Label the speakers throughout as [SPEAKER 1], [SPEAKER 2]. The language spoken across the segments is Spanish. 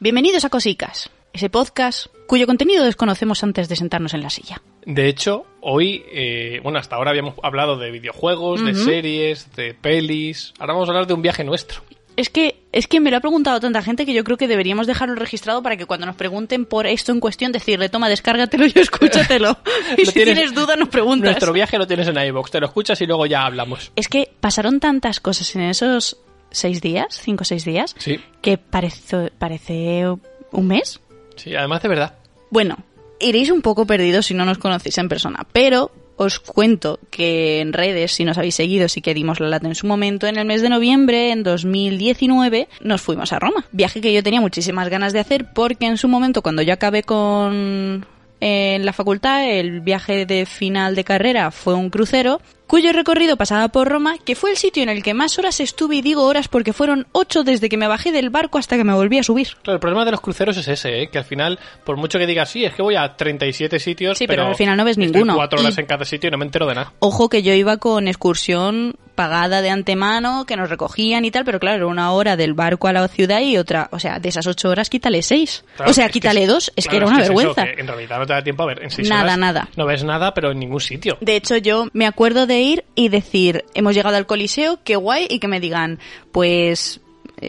[SPEAKER 1] Bienvenidos a Cosicas, ese podcast cuyo contenido desconocemos antes de sentarnos en la silla.
[SPEAKER 2] De hecho, hoy, eh, bueno, hasta ahora habíamos hablado de videojuegos, de series, de pelis. Ahora vamos a hablar de un viaje nuestro.
[SPEAKER 1] Es que, es que me lo ha preguntado tanta gente que yo creo que deberíamos dejarlo registrado para que cuando nos pregunten por esto en cuestión decirle, toma, descárgatelo y escúchatelo. y si
[SPEAKER 2] tienes-
[SPEAKER 1] tienes dudas nos preguntas.
[SPEAKER 2] Nuestro viaje lo tienes en iVoox, te lo escuchas y luego ya hablamos.
[SPEAKER 1] Es que pasaron tantas cosas en esos seis días, cinco o seis días,
[SPEAKER 2] Sí,
[SPEAKER 1] que parece, parece un mes.
[SPEAKER 2] sí, además de verdad.
[SPEAKER 1] Bueno, iréis un poco perdidos si no nos conocéis en persona, pero os cuento que en redes, si nos habéis seguido, sí que dimos la lata en su momento, en el mes de noviembre, en 2019, nos fuimos a Roma. Viaje que yo tenía muchísimas ganas de hacer porque en su momento, cuando yo acabé con en la facultad, el viaje de final de carrera fue un crucero cuyo recorrido pasaba por Roma, que fue el sitio en el que más horas estuve y digo horas porque fueron ocho desde que me bajé del barco hasta que me volví a subir.
[SPEAKER 2] Claro, el problema de los cruceros es ese, ¿eh? que al final, por mucho que digas, sí, es que voy a 37 sitios,
[SPEAKER 1] Sí, pero al final no ves
[SPEAKER 2] estoy
[SPEAKER 1] ninguno.
[SPEAKER 2] cuatro horas
[SPEAKER 1] Y-
[SPEAKER 2] en cada sitio y no me entero de nada.
[SPEAKER 1] Ojo que yo iba con excursión pagada de antemano, que nos recogían y tal, pero claro, una hora del barco a la ciudad y otra, o sea, de esas ocho horas quítale seis.
[SPEAKER 2] Claro,
[SPEAKER 1] o sea,
[SPEAKER 2] que
[SPEAKER 1] quítale
[SPEAKER 2] es-
[SPEAKER 1] dos, es que era una
[SPEAKER 2] es
[SPEAKER 1] vergüenza.
[SPEAKER 2] que en realidad no te da tiempo a ver en seis
[SPEAKER 1] Nada,
[SPEAKER 2] horas
[SPEAKER 1] nada.
[SPEAKER 2] No ves nada, pero en ningún sitio.
[SPEAKER 1] De hecho, yo me acuerdo de ir y decir, hemos llegado al Coliseo, qué guay, y que me digan, pues,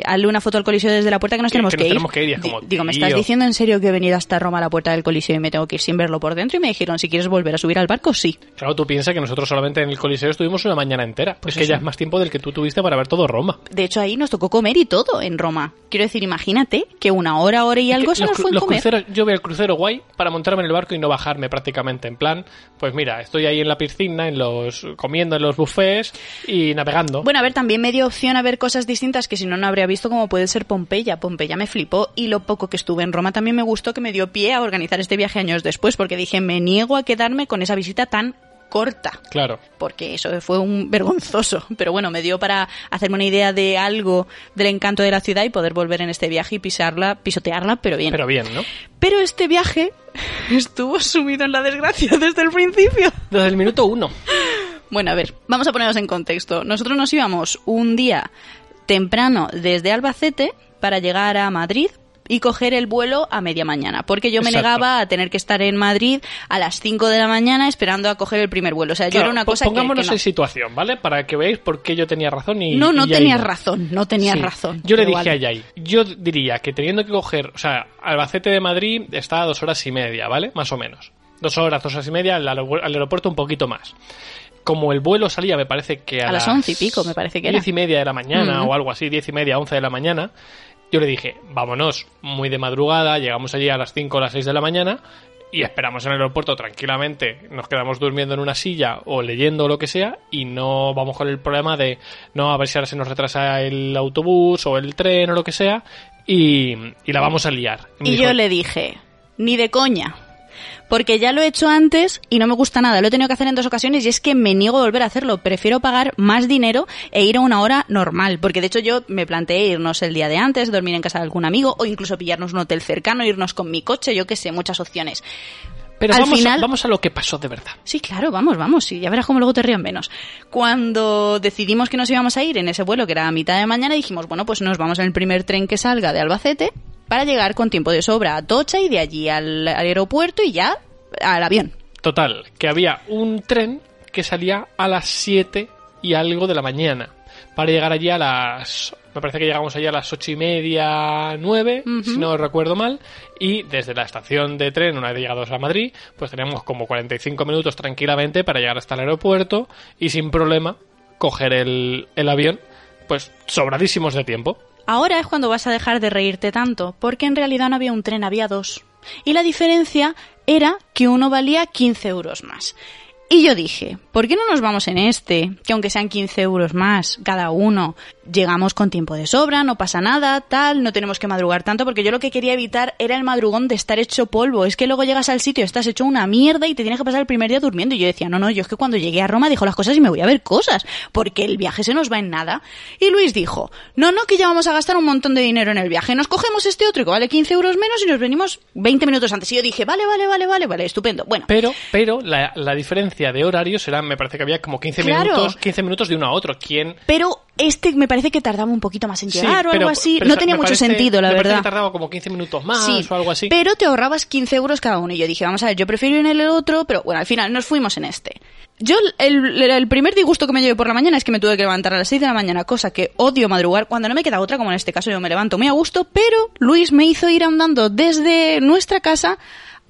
[SPEAKER 1] hazle una foto al Coliseo desde la puerta que nos tenemos
[SPEAKER 2] que
[SPEAKER 1] que,
[SPEAKER 2] nos
[SPEAKER 1] ir.
[SPEAKER 2] tenemos que ir, es como,
[SPEAKER 1] digo, ¿me estás diciendo en serio que he venido hasta Roma a la puerta del Coliseo y me tengo que ir sin verlo por dentro? Y me dijeron, si quieres volver a subir al barco, sí.
[SPEAKER 2] Claro, tú piensas que nosotros solamente en el Coliseo estuvimos una mañana entera.
[SPEAKER 1] Pues
[SPEAKER 2] es que ya es más tiempo del que tú tuviste para ver todo Roma.
[SPEAKER 1] De hecho, ahí nos tocó comer y todo en Roma. Quiero decir, imagínate que una hora, hora y algo
[SPEAKER 2] Que
[SPEAKER 1] se nos fue en
[SPEAKER 2] los
[SPEAKER 1] comer.
[SPEAKER 2] cruceros, yo veo el crucero guay para montarme en el barco y no bajarme prácticamente. En plan, pues mira, estoy ahí en la piscina, en los comiendo en los buffets y navegando.
[SPEAKER 1] Bueno, a ver, también me dio opción a ver cosas distintas que si no, no habría visto, como puede ser Pompeya. Pompeya me flipó y lo poco que estuve en Roma también me gustó que me dio pie a organizar este viaje años después, porque dije, me niego a quedarme con esa visita tan corta.
[SPEAKER 2] Claro.
[SPEAKER 1] Porque eso fue un vergonzoso. Pero bueno, me dio para hacerme una idea de algo del encanto de la ciudad y poder volver en este viaje y pisarla, pisotearla, pero bien.
[SPEAKER 2] Pero bien, ¿no?
[SPEAKER 1] Pero este viaje estuvo sumido en la desgracia desde el principio.
[SPEAKER 2] Desde el minuto uno.
[SPEAKER 1] Bueno, a ver, vamos a ponernos en contexto. Nosotros nos íbamos un día temprano desde Albacete para llegar a Madrid y coger el vuelo a media mañana, porque yo me
[SPEAKER 2] Exacto.
[SPEAKER 1] negaba a tener que estar en Madrid a las 5 de la mañana esperando a coger el primer vuelo. O sea, yo era una cosa que- que,
[SPEAKER 2] Pongámonos
[SPEAKER 1] no.
[SPEAKER 2] en situación, ¿vale? Para que veáis por qué yo tenía razón y.
[SPEAKER 1] No, no
[SPEAKER 2] y
[SPEAKER 1] tenías
[SPEAKER 2] no.
[SPEAKER 1] razón, no tenías
[SPEAKER 2] Sí.
[SPEAKER 1] razón.
[SPEAKER 2] Yo le dije
[SPEAKER 1] vale.
[SPEAKER 2] a Yai, yo diría que teniendo que coger, o sea, Albacete de Madrid está a dos horas y media, ¿vale? Más o menos. Dos horas, dos horas y media, al aeropuerto un poquito más. Como el vuelo salía, me parece que a,
[SPEAKER 1] A las once y pico, me parece que era.
[SPEAKER 2] Diez y media de la mañana o algo así, diez y media, once de la mañana, yo le dije, vámonos muy de madrugada, llegamos allí a las 5 o las 6 de la mañana y esperamos en el aeropuerto tranquilamente, nos quedamos durmiendo en una silla o leyendo o lo que sea y no vamos con el problema de no a ver si ahora se nos retrasa el autobús o el tren o lo que sea y, y la vamos a liar.
[SPEAKER 1] Y
[SPEAKER 2] dijo,
[SPEAKER 1] yo le dije, ni de coña. Porque ya lo he hecho antes y no me gusta nada. Lo he tenido que hacer en dos ocasiones y es que me niego a volver a hacerlo. Prefiero pagar más dinero e ir a una hora normal. Porque de hecho yo me planteé irnos el día de antes, dormir en casa de algún amigo o incluso pillarnos un hotel cercano, irnos con mi coche, yo qué sé, muchas opciones.
[SPEAKER 2] Pero
[SPEAKER 1] al
[SPEAKER 2] vamos,
[SPEAKER 1] final-
[SPEAKER 2] a, vamos a lo que pasó de verdad.
[SPEAKER 1] Sí, claro, vamos, vamos, y ya verás cómo luego te rían menos. Cuando decidimos que nos íbamos a ir en ese vuelo que era a mitad de mañana, dijimos, bueno, pues nos vamos en el primer tren que salga de Albacete para llegar con tiempo de sobra a Tocha y de allí al, al aeropuerto y ya al avión.
[SPEAKER 2] Total, que había un tren que salía a las 7 y algo de la mañana. Para llegar allí a las. Me parece que llegamos allí a las ocho y media, nueve, si no recuerdo mal. Y desde la estación de tren, una vez llegados a Madrid, pues teníamos como 45 minutos tranquilamente para llegar hasta el aeropuerto y sin problema coger el, el avión, pues sobradísimos de tiempo.
[SPEAKER 1] Ahora es cuando vas a dejar de reírte tanto, porque en realidad no había un tren, había dos. Y la diferencia era que uno valía 15 euros más. Y yo dije, ¿por qué no nos vamos en este? Que aunque sean 15 euros más cada uno, llegamos con tiempo de sobra, no pasa nada, tal, no tenemos que madrugar tanto, porque yo lo que quería evitar era el madrugón de estar hecho polvo. Es que luego llegas al sitio, estás hecho una mierda y te tienes que pasar el primer día durmiendo. Y yo decía, no, no, yo es que cuando llegué a Roma dejo las cosas y me voy a ver cosas, porque el viaje se nos va en nada. Y Luis dijo, no, no, que ya vamos a gastar un montón de dinero en el viaje, nos cogemos este otro que vale 15 euros menos y nos venimos 20 minutos antes. Y yo dije, vale, vale, vale, vale, vale, estupendo. Bueno.
[SPEAKER 2] Pero, pero la, la diferencia de horarios era, me parece que había como 15
[SPEAKER 1] Claro.
[SPEAKER 2] minutos, 15 minutos de uno a otro. ¿Quién?
[SPEAKER 1] Pero este me parece que tardaba un poquito más en
[SPEAKER 2] Sí,
[SPEAKER 1] llegar o algo así. No tenía mucho
[SPEAKER 2] parece-
[SPEAKER 1] sentido, la
[SPEAKER 2] me
[SPEAKER 1] verdad.
[SPEAKER 2] que tardaba como 15 minutos más
[SPEAKER 1] Sí,
[SPEAKER 2] o algo así.
[SPEAKER 1] Pero te ahorrabas 15 euros cada uno. Y yo dije, vamos a ver, yo prefiero ir en el otro, pero bueno, al final nos fuimos en este. Yo, el, el primer disgusto que me llevé por la mañana es que me tuve que levantar a las 6 de la mañana, cosa que odio madrugar cuando no me queda otra, como en este caso yo me levanto muy a gusto, pero Luis me hizo ir andando desde nuestra casa,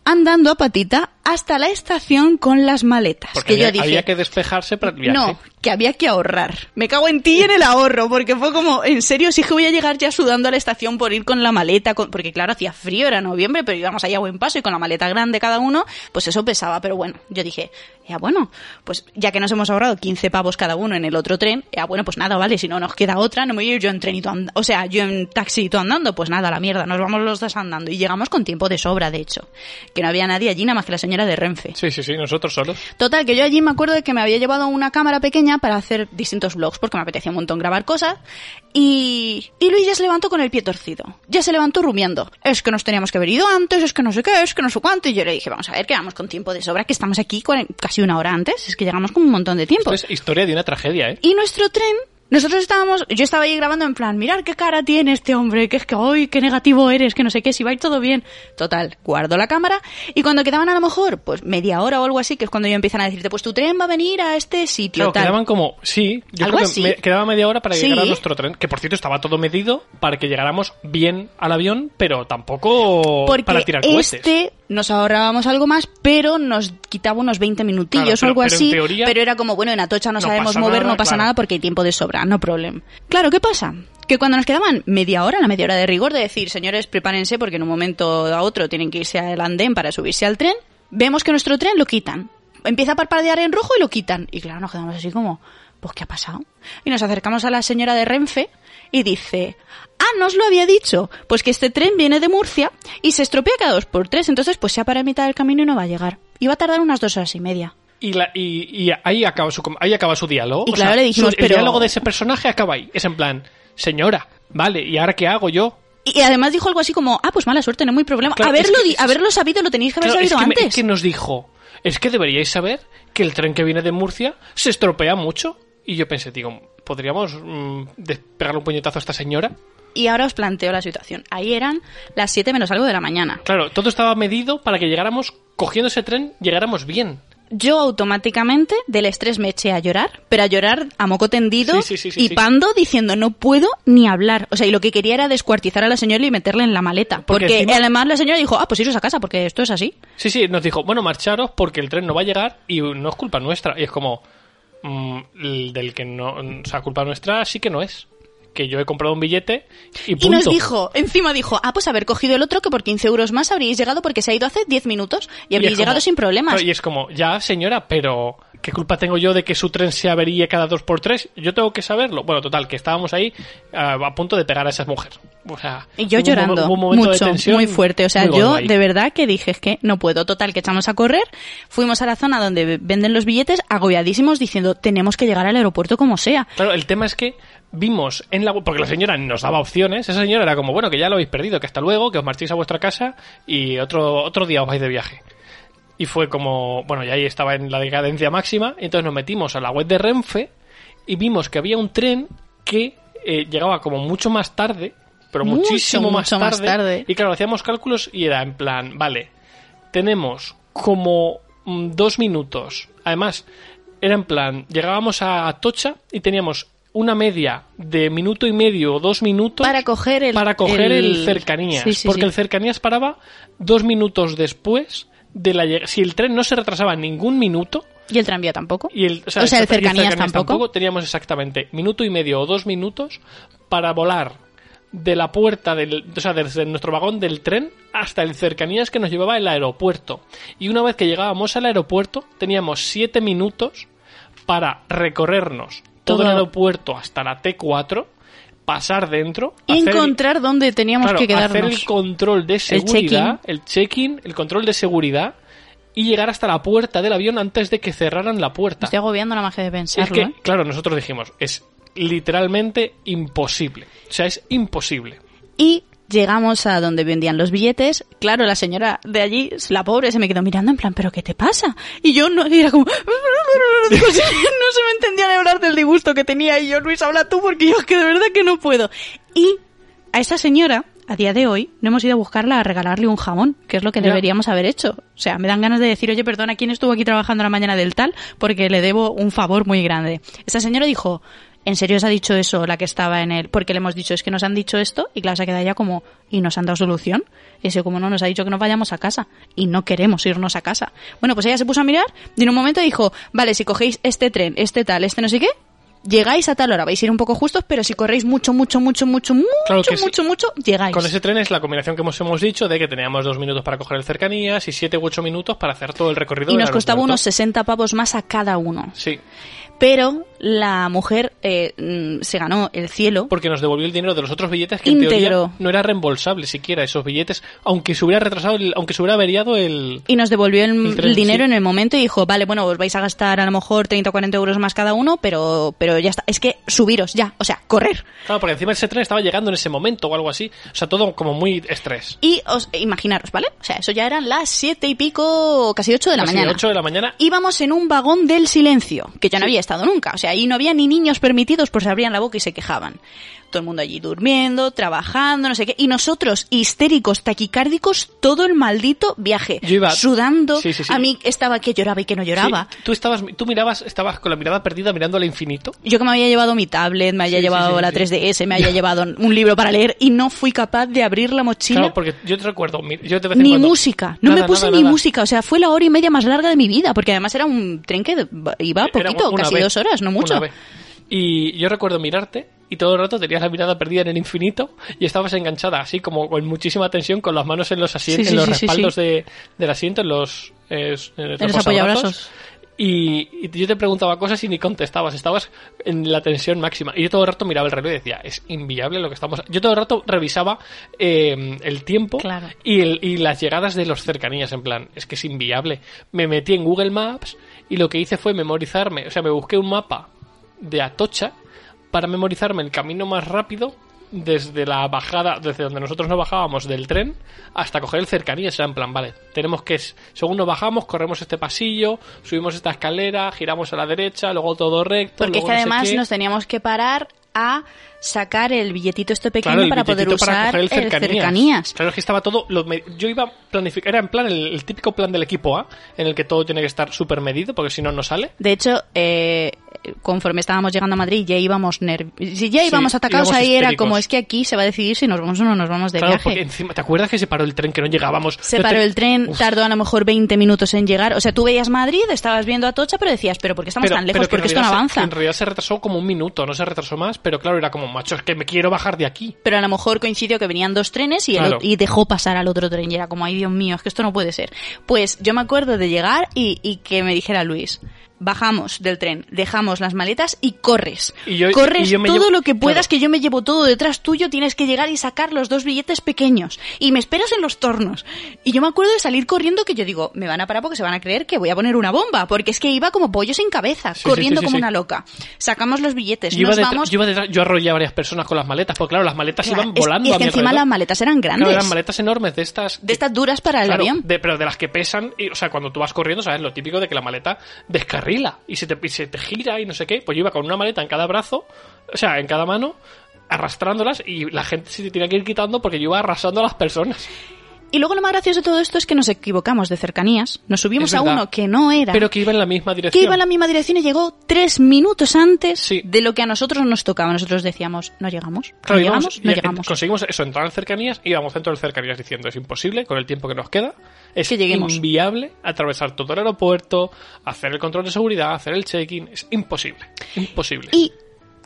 [SPEAKER 1] andando a patita, hasta la estación con las maletas.
[SPEAKER 2] Porque
[SPEAKER 1] que yo dije,
[SPEAKER 2] había que despejarse para el viaje.
[SPEAKER 1] no, que había que ahorrar. Me cago en ti y en el ahorro, porque fue como, en serio, sí que voy a llegar ya sudando a la estación por ir con la maleta, con- porque claro, hacía frío, era noviembre, pero íbamos ahí a buen paso y con la maleta grande cada uno, pues eso pesaba, pero bueno, yo dije, ya bueno, pues ya que nos hemos ahorrado 15 pavos cada uno en el otro tren, ya bueno, pues nada, vale, si no nos queda otra, no me voy a ir yo en trenito andando, o sea, yo en taxito andando, pues nada, la mierda, nos vamos los dos andando y llegamos con tiempo de sobra, de hecho, que no había nadie allí nada más que la señora de Renfe.
[SPEAKER 2] Sí, sí, sí, nosotros solos.
[SPEAKER 1] Total, que yo allí me acuerdo de que me había llevado una cámara pequeña para hacer distintos vlogs, porque me apetecía un montón grabar cosas. Y, y Luis ya se levantó con el pie torcido. Ya se levantó rumiando. Es que nos teníamos que haber ido antes, es que no sé qué, es que no sé cuánto. Y yo le dije, vamos a ver, que vamos con tiempo de sobra, que estamos aquí casi una hora antes. Es que llegamos con un montón de tiempo.
[SPEAKER 2] Esto es historia de una tragedia, ¿eh?
[SPEAKER 1] Y nuestro tren, nosotros estábamos, yo estaba ahí grabando en plan, mirar qué cara tiene este hombre, que es que hoy, qué negativo eres, que no sé qué, si va a ir todo bien. Total, guardo la cámara y cuando quedaban a lo mejor, pues media hora o algo así, que es cuando ya empiezan a decirte, pues tu tren va a venir a este sitio,
[SPEAKER 2] Claro,
[SPEAKER 1] tal.
[SPEAKER 2] quedaban como, sí, yo
[SPEAKER 1] Algo
[SPEAKER 2] creo que
[SPEAKER 1] así.
[SPEAKER 2] me- quedaba media hora para
[SPEAKER 1] Sí.
[SPEAKER 2] llegar a nuestro tren, que por cierto estaba todo medido para que llegáramos bien al avión, pero tampoco
[SPEAKER 1] Porque
[SPEAKER 2] para tirar cohetes.
[SPEAKER 1] este nos ahorrábamos algo más, pero nos quitaba unos 20 minutillos
[SPEAKER 2] Claro,
[SPEAKER 1] o algo
[SPEAKER 2] pero
[SPEAKER 1] así.
[SPEAKER 2] teoría
[SPEAKER 1] pero era como, bueno, en Atocha no,
[SPEAKER 2] no
[SPEAKER 1] sabemos mover,
[SPEAKER 2] nada,
[SPEAKER 1] no pasa
[SPEAKER 2] claro.
[SPEAKER 1] nada porque hay tiempo de sobra, no problem. Claro, ¿qué pasa? Que cuando nos quedaban media hora, la media hora de rigor, de decir, señores, prepárense porque en un momento a otro tienen que irse al andén para subirse al tren, vemos que nuestro tren lo quitan. Empieza a parpadear en rojo y lo quitan. Y claro, nos quedamos así como, pues ¿qué ha pasado? Y nos acercamos a la señora de Renfe y dice, ah, no os lo había dicho, pues que este tren viene de Murcia y se estropea cada dos por tres, entonces pues se ha parado en mitad del camino y no va a llegar. Y va a tardar unas dos horas y media.
[SPEAKER 2] Y, la- y, y ahí, acaba su, ahí acaba su diálogo.
[SPEAKER 1] Y
[SPEAKER 2] O
[SPEAKER 1] claro,
[SPEAKER 2] sea,
[SPEAKER 1] le dijimos,
[SPEAKER 2] su- el
[SPEAKER 1] pero-
[SPEAKER 2] diálogo de ese personaje acaba ahí. Es en plan, señora, vale, ¿y ahora qué hago yo?
[SPEAKER 1] Y además dijo algo así como, ah, pues mala suerte, no hay muy problema.
[SPEAKER 2] Claro,
[SPEAKER 1] haberlo,
[SPEAKER 2] es que-
[SPEAKER 1] haberlo sabido lo tenéis que haber
[SPEAKER 2] Claro, es,
[SPEAKER 1] sabido
[SPEAKER 2] que me-
[SPEAKER 1] antes.
[SPEAKER 2] es que nos dijo, es que deberíais saber que el tren que viene de Murcia se estropea mucho. Y yo pensé, digo, ¿podríamos mm, un puñetazo a esta señora?
[SPEAKER 1] Y ahora os planteo la situación. Ahí eran las 7 menos algo de la mañana.
[SPEAKER 2] Claro, todo estaba medido para que llegáramos, cogiendo ese tren, llegáramos bien.
[SPEAKER 1] Yo automáticamente del estrés me eché a llorar, pero a llorar a moco tendido
[SPEAKER 2] Sí, sí, sí, sí,
[SPEAKER 1] y pando diciendo no puedo ni hablar. O sea, y lo que quería era descuartizar a la señora y meterla en la maleta.
[SPEAKER 2] Porque
[SPEAKER 1] Porque,
[SPEAKER 2] encima-
[SPEAKER 1] además la señora dijo, ah, pues iros a casa porque esto es así.
[SPEAKER 2] Sí, sí, nos dijo, bueno, marcharos porque el tren no va a llegar y no es culpa nuestra. Y es como, mm, el del que no, o sea, culpa nuestra sí que no es. Que yo he comprado un billete y punto.
[SPEAKER 1] Y nos dijo, encima dijo, ah, pues haber cogido el otro que por 15 euros más habríais llegado porque se ha ido hace 10 minutos y habríais llegado
[SPEAKER 2] como-
[SPEAKER 1] sin problemas.
[SPEAKER 2] Y es como, ya señora, pero ¿qué culpa tengo yo de que su tren se averíe cada dos por tres? Yo tengo que saberlo. Bueno, total, que estábamos ahí ah, a punto de pegar a esas mujeres. O sea,
[SPEAKER 1] Y yo
[SPEAKER 2] hubo
[SPEAKER 1] llorando
[SPEAKER 2] hubo un momento
[SPEAKER 1] mucho,
[SPEAKER 2] de tensión
[SPEAKER 1] muy fuerte. O sea, yo de verdad que dije es que no puedo. Total, que echamos a correr. Fuimos a la zona donde venden los billetes agobiadísimos diciendo tenemos que llegar al aeropuerto como sea.
[SPEAKER 2] Claro, el tema es que vimos en la porque la señora nos daba opciones, esa señora era como, bueno, que ya lo habéis perdido, que hasta luego, que os marchéis a vuestra casa y otro, otro día os vais de viaje. Y fue como, bueno, y ahí estaba en la decadencia máxima, y entonces nos metimos a la web de Renfe y vimos que había un tren que eh, llegaba como mucho más tarde, pero
[SPEAKER 1] Mucho,
[SPEAKER 2] muchísimo más
[SPEAKER 1] mucho más
[SPEAKER 2] tarde,
[SPEAKER 1] tarde.
[SPEAKER 2] Y claro, hacíamos cálculos y era en plan, vale, tenemos como mm, dos minutos. Además, era en plan, llegábamos a Atocha y teníamos una media de minuto y medio o dos minutos
[SPEAKER 1] Para coger el-
[SPEAKER 2] para coger el,
[SPEAKER 1] el-
[SPEAKER 2] cercanías.
[SPEAKER 1] Sí, sí,
[SPEAKER 2] porque
[SPEAKER 1] sí.
[SPEAKER 2] el cercanías paraba dos minutos después de la. Si el tren no se retrasaba ningún minuto,
[SPEAKER 1] Y el tranvía tampoco.
[SPEAKER 2] y el,
[SPEAKER 1] O sea, el cercanías tampoco.
[SPEAKER 2] teníamos exactamente minuto y medio o dos minutos para volar de la puerta del, o sea, desde nuestro vagón del tren hasta el cercanías que nos llevaba el aeropuerto. Y una vez que llegábamos al aeropuerto, teníamos siete minutos para recorrernos todo,
[SPEAKER 1] Todo.
[SPEAKER 2] el aeropuerto hasta la T4 pasar dentro,
[SPEAKER 1] Y
[SPEAKER 2] hacer el-
[SPEAKER 1] encontrar dónde teníamos
[SPEAKER 2] claro,
[SPEAKER 1] que quedarnos.
[SPEAKER 2] hacer el control de seguridad,
[SPEAKER 1] check-in.
[SPEAKER 2] el check-in, el control de seguridad y llegar hasta la puerta del avión antes de que cerraran la puerta.
[SPEAKER 1] Estoy agobiando la magia de
[SPEAKER 2] Es
[SPEAKER 1] pensarlo.
[SPEAKER 2] que,
[SPEAKER 1] ¿eh?
[SPEAKER 2] claro, nosotros dijimos, es literalmente imposible. O sea, es imposible.
[SPEAKER 1] Y llegamos a donde vendían los billetes. Claro, la señora de allí, la pobre, se me quedó mirando en plan, ¿pero qué te pasa? Y yo no, y era como... no se me entendía ni hablar del disgusto que tenía. Y yo, Luis, habla tú porque yo es que de verdad que no puedo. Y a esta señora, a día de hoy, no hemos ido a buscarla a regalarle un jamón, que es lo que deberíamos haber hecho. O sea, me dan ganas de decir, oye, perdona, ¿quién estuvo aquí trabajando la mañana del tal? Porque le debo un favor muy grande. Esta señora dijo, ¿en serio os ha dicho eso la que estaba en el...? Porque le hemos dicho, es que nos han dicho esto, y claro, se queda ya como, ¿y nos han dado solución? Y ese como no, nos ha dicho que nos vayamos a casa, y no queremos irnos a casa. Bueno, pues ella se puso a mirar, y en un momento dijo, vale, si cogéis este tren, este tal, este no sé qué, llegáis a tal hora, vais a ir un poco justos, pero si corréis mucho, mucho, mucho, mucho, mucho,
[SPEAKER 2] Claro sí.
[SPEAKER 1] mucho, mucho, llegáis.
[SPEAKER 2] Con ese tren es la combinación que hemos, hemos dicho de que teníamos dos minutos para coger el cercanías y siete u ocho minutos para hacer todo el recorrido.
[SPEAKER 1] y nos costaba unos 60 pavos más a cada uno.
[SPEAKER 2] Sí,
[SPEAKER 1] Pero la mujer eh, mm, se ganó el cielo.
[SPEAKER 2] porque nos devolvió el dinero de los otros billetes que en teoría no era reembolsable siquiera esos billetes, aunque se hubiera retrasado, el- aunque se hubiera averiado el...
[SPEAKER 1] Y nos devolvió el,
[SPEAKER 2] El tren,
[SPEAKER 1] el dinero
[SPEAKER 2] sí.
[SPEAKER 1] en el momento y dijo, vale, bueno, os vais a gastar a lo mejor 30 o 40 euros más cada uno, pero, pero ya está. Es que subiros ya, o sea, correr.
[SPEAKER 2] Claro, porque encima ese tren estaba llegando en ese momento o algo así. O sea, todo como muy estrés.
[SPEAKER 1] Y os imaginaros, ¿vale? O sea, eso ya eran las siete y pico, casi 8 de la
[SPEAKER 2] Casi
[SPEAKER 1] mañana.
[SPEAKER 2] 8 de la mañana.
[SPEAKER 1] Íbamos en un vagón del silencio, que yo no había estado nunca. O sea, ahí no había ni niños permitidos, pues se abrían la boca y se quejaban. Todo el mundo allí durmiendo, trabajando, no sé qué. Y nosotros, histéricos, taquicárdicos, todo el maldito viaje.
[SPEAKER 2] Yo iba-
[SPEAKER 1] Sudando.
[SPEAKER 2] Sí, sí, sí.
[SPEAKER 1] A mí estaba que lloraba y que no lloraba.
[SPEAKER 2] Tú estabas, tú mirabas, estabas con la mirada perdida mirando al infinito.
[SPEAKER 1] Yo que me había llevado mi tablet, me había llevado la
[SPEAKER 2] sí.
[SPEAKER 1] 3DS, me había llevado un libro para leer y no fui capaz de abrir la mochila.
[SPEAKER 2] Claro, porque yo te recuerdo, yo
[SPEAKER 1] Ni
[SPEAKER 2] cuando-
[SPEAKER 1] música, no
[SPEAKER 2] Nada,
[SPEAKER 1] me puse
[SPEAKER 2] nada,
[SPEAKER 1] ni
[SPEAKER 2] nada.
[SPEAKER 1] música, o sea, fue la hora y media más larga de mi vida, porque además era un tren que iba poquito,
[SPEAKER 2] una
[SPEAKER 1] casi
[SPEAKER 2] vez,
[SPEAKER 1] dos horas, no mucho.
[SPEAKER 2] Y yo recuerdo mirarte y todo el rato tenías la mirada perdida en el infinito y estabas enganchada así como con muchísima tensión con las manos en los asientos,
[SPEAKER 1] Sí,
[SPEAKER 2] en los respaldos. De, del asiento, en los, eh, en los
[SPEAKER 1] En los
[SPEAKER 2] posabrazos.
[SPEAKER 1] apoyabrazos.
[SPEAKER 2] Y, y yo te preguntaba cosas y ni contestabas, estabas en la tensión máxima. Y yo todo el rato miraba el reloj y decía, es inviable lo que estamos... Yo todo el rato revisaba eh, el tiempo
[SPEAKER 1] Claro.
[SPEAKER 2] y, el- y las llegadas de los cercanías, en plan, es que es inviable. Me metí en Google Maps y lo que hice fue memorizarme, o sea, me busqué un mapa de Atocha para memorizarme el camino más rápido desde la bajada, desde donde nosotros nos bajábamos del tren hasta coger el cercanías. O sea, en plan, vale, tenemos que, según nos bajamos, corremos este pasillo, subimos esta escalera, giramos a la derecha, luego todo recto.
[SPEAKER 1] Porque es que
[SPEAKER 2] no
[SPEAKER 1] además nos teníamos que parar a sacar el billetito este pequeño
[SPEAKER 2] Claro,
[SPEAKER 1] para poder
[SPEAKER 2] para
[SPEAKER 1] usar el cercanías.
[SPEAKER 2] Claro, es que estaba todo. lo yo iba a planificar. Era en plan el, el típico plan del equipo A, en el que todo tiene que estar súper medido, porque si no, no sale.
[SPEAKER 1] De hecho, eh, conforme estábamos llegando a Madrid ya íbamos nerviosos. Si ya
[SPEAKER 2] Sí,
[SPEAKER 1] íbamos atacados
[SPEAKER 2] íbamos
[SPEAKER 1] ahí era como es que aquí se va a decidir si nos vamos o no nos vamos de
[SPEAKER 2] claro,
[SPEAKER 1] viaje.
[SPEAKER 2] porque encima. ¿Te acuerdas que se paró el tren que no llegábamos?
[SPEAKER 1] Se paró el tren,
[SPEAKER 2] Uf,
[SPEAKER 1] tardó a lo mejor 20 minutos en llegar. O sea, tú veías Madrid, estabas viendo Atocha, pero decías, ¿pero por qué estamos
[SPEAKER 2] pero-
[SPEAKER 1] tan lejos? Porque esto no
[SPEAKER 2] se-
[SPEAKER 1] avanza.
[SPEAKER 2] que en realidad se retrasó como un minuto, no se retrasó más, pero claro, era como, macho, es que me quiero bajar de aquí.
[SPEAKER 1] Pero a lo mejor coincidió que venían dos trenes y, el
[SPEAKER 2] Claro.
[SPEAKER 1] y dejó pasar al otro tren. Y era como, ay Dios mío, es que esto no puede ser. Pues yo me acuerdo de llegar y, y que me dijera Luis, bajamos del tren, dejamos las maletas y corres.
[SPEAKER 2] Y yo-
[SPEAKER 1] corres
[SPEAKER 2] y yo me
[SPEAKER 1] todo
[SPEAKER 2] llevo-
[SPEAKER 1] lo que puedas,
[SPEAKER 2] claro.
[SPEAKER 1] que yo me llevo todo detrás tuyo, tienes que llegar y sacar los dos billetes pequeños. Y me esperas en los tornos. Y yo me acuerdo de salir corriendo que yo digo, me van a parar porque se van a creer que voy a poner una bomba. Porque es que iba como pollo sin cabeza,
[SPEAKER 2] Sí,
[SPEAKER 1] corriendo
[SPEAKER 2] sí, sí,
[SPEAKER 1] como una loca. Sacamos los billetes,
[SPEAKER 2] Yo
[SPEAKER 1] nos vamos...
[SPEAKER 2] yo iba yo arrollé a varias personas con las maletas, porque claro, las maletas
[SPEAKER 1] Claro,
[SPEAKER 2] iban
[SPEAKER 1] es-
[SPEAKER 2] volando
[SPEAKER 1] y es
[SPEAKER 2] a
[SPEAKER 1] que
[SPEAKER 2] mi
[SPEAKER 1] encima
[SPEAKER 2] alrededor.
[SPEAKER 1] las maletas eran grandes.
[SPEAKER 2] Claro, eran maletas enormes de estas.
[SPEAKER 1] de estas duras para el
[SPEAKER 2] Claro,
[SPEAKER 1] avión.
[SPEAKER 2] de- pero de las que pesan, y, o sea, cuando tú vas corriendo, ¿sabes? Lo típico de que la maleta descarrila y se te, y se te gira y no sé qué. Pues yo iba con una maleta en cada brazo, o sea, en cada mano, arrastrándolas y la gente se tenía que ir quitando porque yo iba arrasando a las personas.
[SPEAKER 1] Y luego lo más gracioso de todo esto es que nos equivocamos de cercanías. Nos subimos a uno que no era.
[SPEAKER 2] Pero que iba en la misma dirección.
[SPEAKER 1] que iba en la misma dirección y llegó tres minutos antes
[SPEAKER 2] Sí.
[SPEAKER 1] de lo que a nosotros nos tocaba. Nosotros decíamos, no llegamos, no llegamos, no llegamos.
[SPEAKER 2] Conseguimos eso, entrar en cercanías y íbamos dentro del cercanías diciendo es imposible con el tiempo que nos queda. Es
[SPEAKER 1] Que lleguemos.
[SPEAKER 2] inviable atravesar todo el aeropuerto, hacer el control de seguridad, hacer el check-in. Es imposible. Imposible.
[SPEAKER 1] Y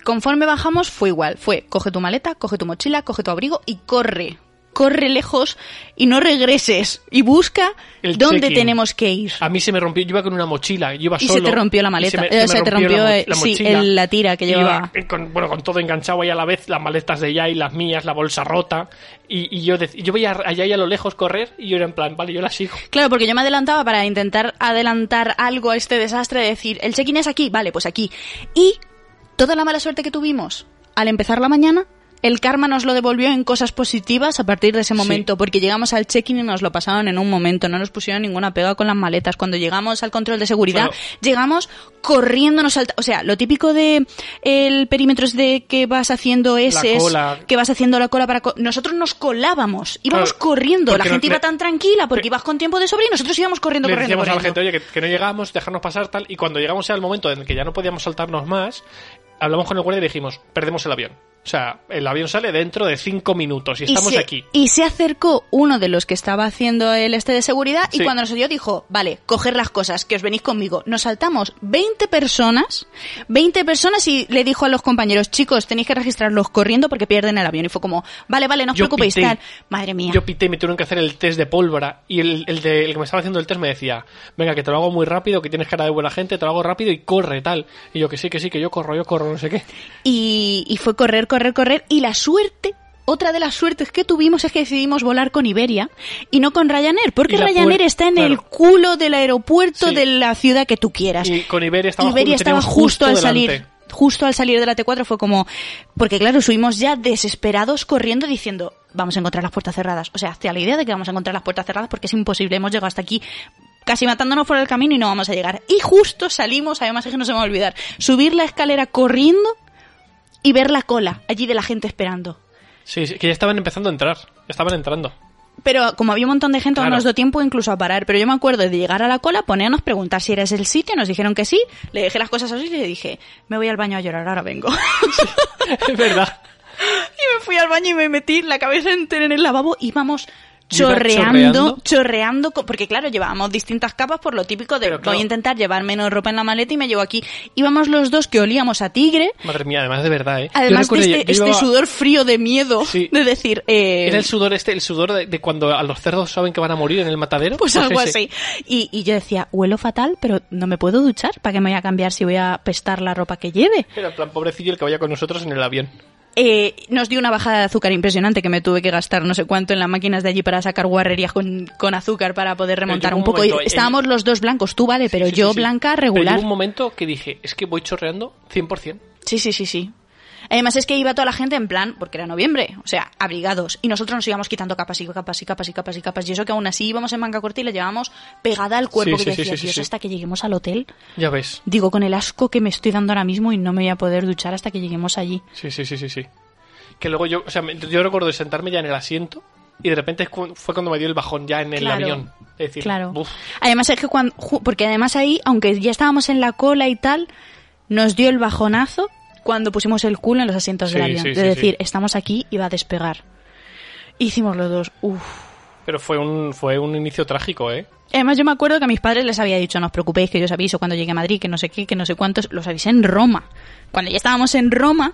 [SPEAKER 1] conforme bajamos fue igual. Fue, coge tu maleta, coge tu mochila, coge tu abrigo y corre. Corre lejos y no regreses y busca
[SPEAKER 2] El
[SPEAKER 1] dónde tenemos que ir.
[SPEAKER 2] A mí se me rompió, yo iba con una mochila, yo iba
[SPEAKER 1] Y
[SPEAKER 2] solo.
[SPEAKER 1] se te rompió la
[SPEAKER 2] y
[SPEAKER 1] maleta.
[SPEAKER 2] me-
[SPEAKER 1] Eh,
[SPEAKER 2] me
[SPEAKER 1] se te rompió,
[SPEAKER 2] la mo-
[SPEAKER 1] eh,
[SPEAKER 2] la
[SPEAKER 1] sí, el- la tira que llevaba.
[SPEAKER 2] eh, con, bueno, con todo enganchado ahí a la vez, las maletas de Yai, las mías, la bolsa rota. Y, y yo, dec- yo veía a Yai a lo lejos correr y yo era en plan, vale, yo la sigo.
[SPEAKER 1] Claro, porque yo me adelantaba para intentar adelantar algo a este desastre, de decir, el check-in es aquí, vale, pues aquí. Y toda la mala suerte que tuvimos al empezar la mañana, el karma nos lo devolvió en cosas positivas a partir de ese momento, porque llegamos al check-in y nos lo pasaron en un momento, no nos pusieron ninguna pega con las maletas. Cuando llegamos al control de seguridad,
[SPEAKER 2] Bueno.
[SPEAKER 1] llegamos corriendo, nos salta, o sea, lo típico de el perímetro es de que vas haciendo S,
[SPEAKER 2] cola.
[SPEAKER 1] que vas haciendo la cola para co- nosotros nos colábamos, íbamos
[SPEAKER 2] Claro,
[SPEAKER 1] corriendo, la gente
[SPEAKER 2] no-
[SPEAKER 1] iba tan tranquila porque ibas con tiempo de sobre y nosotros íbamos corriendo,
[SPEAKER 2] Le
[SPEAKER 1] corriendo,
[SPEAKER 2] decíamos a la gente, oye, que, que no llegamos, dejarnos pasar tal. Y cuando llegamos al momento en el que ya no podíamos saltarnos más, hablamos con el guardia y dijimos, perdemos el avión. O sea, el avión sale dentro de cinco minutos y estamos
[SPEAKER 1] se,
[SPEAKER 2] aquí.
[SPEAKER 1] y se acercó uno de los que estaba haciendo el este de seguridad y cuando nos oyó dijo, vale, coger las cosas, que os venís conmigo. Nos saltamos 20 personas, 20 personas y le dijo a los compañeros, chicos, tenéis que registrarlos corriendo porque pierden el avión. Y fue como, vale, vale, no os
[SPEAKER 2] Yo
[SPEAKER 1] preocupéis,
[SPEAKER 2] pité.
[SPEAKER 1] tal. Madre mía.
[SPEAKER 2] Yo pité y me tuvieron que hacer el test de pólvora y el, el, de, el que me estaba haciendo el test me decía, venga, que te lo hago muy rápido, que tienes cara de buena gente, te lo hago rápido y corre tal. Y yo que sí, que sí, que yo corro, yo corro, no sé qué.
[SPEAKER 1] Y, y fue correr, correr, correr. Y la suerte, otra de las suertes que tuvimos es que decidimos volar con Iberia y no con Ryanair, porque Ryanair está en el culo del aeropuerto
[SPEAKER 2] Sí.
[SPEAKER 1] de la ciudad que tú quieras.
[SPEAKER 2] Y con Iberia estaba,
[SPEAKER 1] Iberia
[SPEAKER 2] ju-
[SPEAKER 1] estaba justo, al salir. Justo al salir de la T4 fue como... Porque claro, subimos ya desesperados corriendo diciendo, vamos a encontrar las puertas cerradas. O sea, hazte a la idea de que vamos a encontrar las puertas cerradas porque es imposible. Hemos llegado hasta aquí casi matándonos por el camino y no vamos a llegar. Y justo salimos, además es que no se me va a olvidar, subir la escalera corriendo y ver la cola allí de la gente esperando.
[SPEAKER 2] Sí, sí, que ya estaban empezando a entrar. Ya estaban entrando.
[SPEAKER 1] Pero como había un montón de gente,
[SPEAKER 2] Claro.
[SPEAKER 1] nos dio tiempo incluso a parar. Pero yo me acuerdo de llegar a la cola, ponernos, preguntar si era ese el sitio, nos dijeron que sí, le dejé las cosas así y le dije, me voy al baño a llorar, ahora vengo.
[SPEAKER 2] es verdad.
[SPEAKER 1] y me fui al baño y me metí la cabeza entera en el lavabo y íbamos
[SPEAKER 2] ¿Iba
[SPEAKER 1] chorreando,
[SPEAKER 2] chorreando?
[SPEAKER 1] porque claro, llevábamos distintas capas por lo típico de
[SPEAKER 2] Pero claro.
[SPEAKER 1] voy a intentar llevar menos ropa en la maleta y me llevo aquí. Íbamos los dos que olíamos a tigre,
[SPEAKER 2] Madre mía, además de verdad, ¿eh? Yo
[SPEAKER 1] además de este,
[SPEAKER 2] yo- yo
[SPEAKER 1] este sudor frío de miedo,
[SPEAKER 2] Sí.
[SPEAKER 1] de decir... eh,
[SPEAKER 2] Era el sudor este, el sudor de, de cuando a los cerdos saben que van a morir en el matadero.
[SPEAKER 1] Pues algo
[SPEAKER 2] ese.
[SPEAKER 1] así. Y, y yo decía, huelo fatal, pero no me puedo duchar. ¿Para qué me voy a cambiar si voy a pestar la ropa que lleve?
[SPEAKER 2] Era en plan pobrecillo el que vaya con nosotros en el avión.
[SPEAKER 1] Eh, nos dio una bajada de azúcar impresionante que me tuve que gastar no sé cuánto en las máquinas de allí para sacar guarrerías con, con azúcar para poder remontar un
[SPEAKER 2] un
[SPEAKER 1] poco.
[SPEAKER 2] momento,
[SPEAKER 1] Y estábamos los dos blancos, tú vale, pero
[SPEAKER 2] Sí, sí,
[SPEAKER 1] yo
[SPEAKER 2] sí,
[SPEAKER 1] blanca
[SPEAKER 2] Pero
[SPEAKER 1] regular.
[SPEAKER 2] llegó un momento que dije, es que voy chorreando 100%.
[SPEAKER 1] Sí, sí, sí, sí. Además es que iba toda la gente en plan, porque era noviembre, o sea, abrigados. Y nosotros nos íbamos quitando capas y capas y capas y capas y capas. Y eso que aún así íbamos en manga corta y la llevábamos pegada al cuerpo.
[SPEAKER 2] Sí,
[SPEAKER 1] que
[SPEAKER 2] sí,
[SPEAKER 1] decía,
[SPEAKER 2] sí,
[SPEAKER 1] Dios, hasta que lleguemos al hotel.
[SPEAKER 2] Ya ves.
[SPEAKER 1] Digo, con el asco que me estoy dando ahora mismo y no me voy a poder duchar hasta que lleguemos allí.
[SPEAKER 2] Sí, sí, sí, sí, sí. Que luego yo, o sea, yo recuerdo sentarme ya en el asiento y de repente fue cuando me dio el bajón ya en el
[SPEAKER 1] Claro,
[SPEAKER 2] avión. Es decir,
[SPEAKER 1] Claro.
[SPEAKER 2] uf,
[SPEAKER 1] Además es que cuando... Porque además ahí, aunque ya estábamos en la cola y tal, nos dio el bajonazo cuando pusimos el culo en los asientos del
[SPEAKER 2] Sí,
[SPEAKER 1] avión.
[SPEAKER 2] sí,
[SPEAKER 1] de
[SPEAKER 2] sí,
[SPEAKER 1] decir, estamos aquí y va a despegar. Hicimos los dos. Uf.
[SPEAKER 2] pero fue un, fue un inicio trágico, ¿eh?
[SPEAKER 1] Además, yo me acuerdo que a mis padres les había dicho, no os preocupéis, que yo os aviso cuando llegue a Madrid, que no sé qué, que no sé cuántos, los avisé en Roma. Cuando ya estábamos en Roma,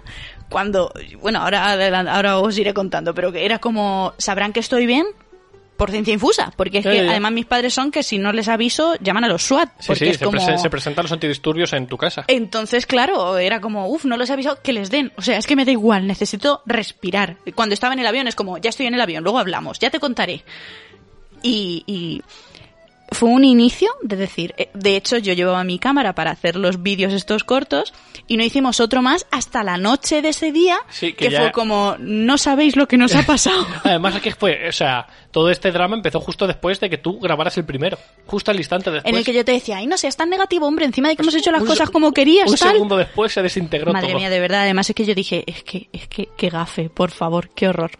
[SPEAKER 1] cuando, bueno, ahora, ahora os iré contando, pero que era como, sabrán que estoy bien por ciencia infusa, porque es que
[SPEAKER 2] ya,
[SPEAKER 1] además mis padres son que si no les aviso, llaman a los SWAT,
[SPEAKER 2] Sí,
[SPEAKER 1] porque
[SPEAKER 2] sí,
[SPEAKER 1] es
[SPEAKER 2] se,
[SPEAKER 1] como...
[SPEAKER 2] se presentan los antidisturbios en tu casa.
[SPEAKER 1] Entonces, claro, era como, uff, no les he avisado que les den. O sea, es que me da igual, necesito respirar. Cuando estaba en el avión es como, ya estoy en el avión, luego hablamos, ya te contaré. Y, y fue un inicio de decir, eh, de hecho yo llevaba mi cámara para hacer los vídeos estos cortos y no hicimos otro más hasta la noche de ese día,
[SPEAKER 2] Sí, que
[SPEAKER 1] que,
[SPEAKER 2] ya-
[SPEAKER 1] fue como, no sabéis lo que nos ha pasado.
[SPEAKER 2] Además, es que fue, o sea, todo este drama empezó justo después de que tú grabaras el primero. Justo al instante después.
[SPEAKER 1] en el que yo te decía, ay, no seas tan negativo, hombre, encima de que hemos hecho las
[SPEAKER 2] Un
[SPEAKER 1] cosas como querías,
[SPEAKER 2] Un
[SPEAKER 1] tal.
[SPEAKER 2] segundo después se desintegró
[SPEAKER 1] Madre
[SPEAKER 2] todo.
[SPEAKER 1] mía, de verdad. Además es que yo dije, es que, es que, qué gafe, por favor, qué horror.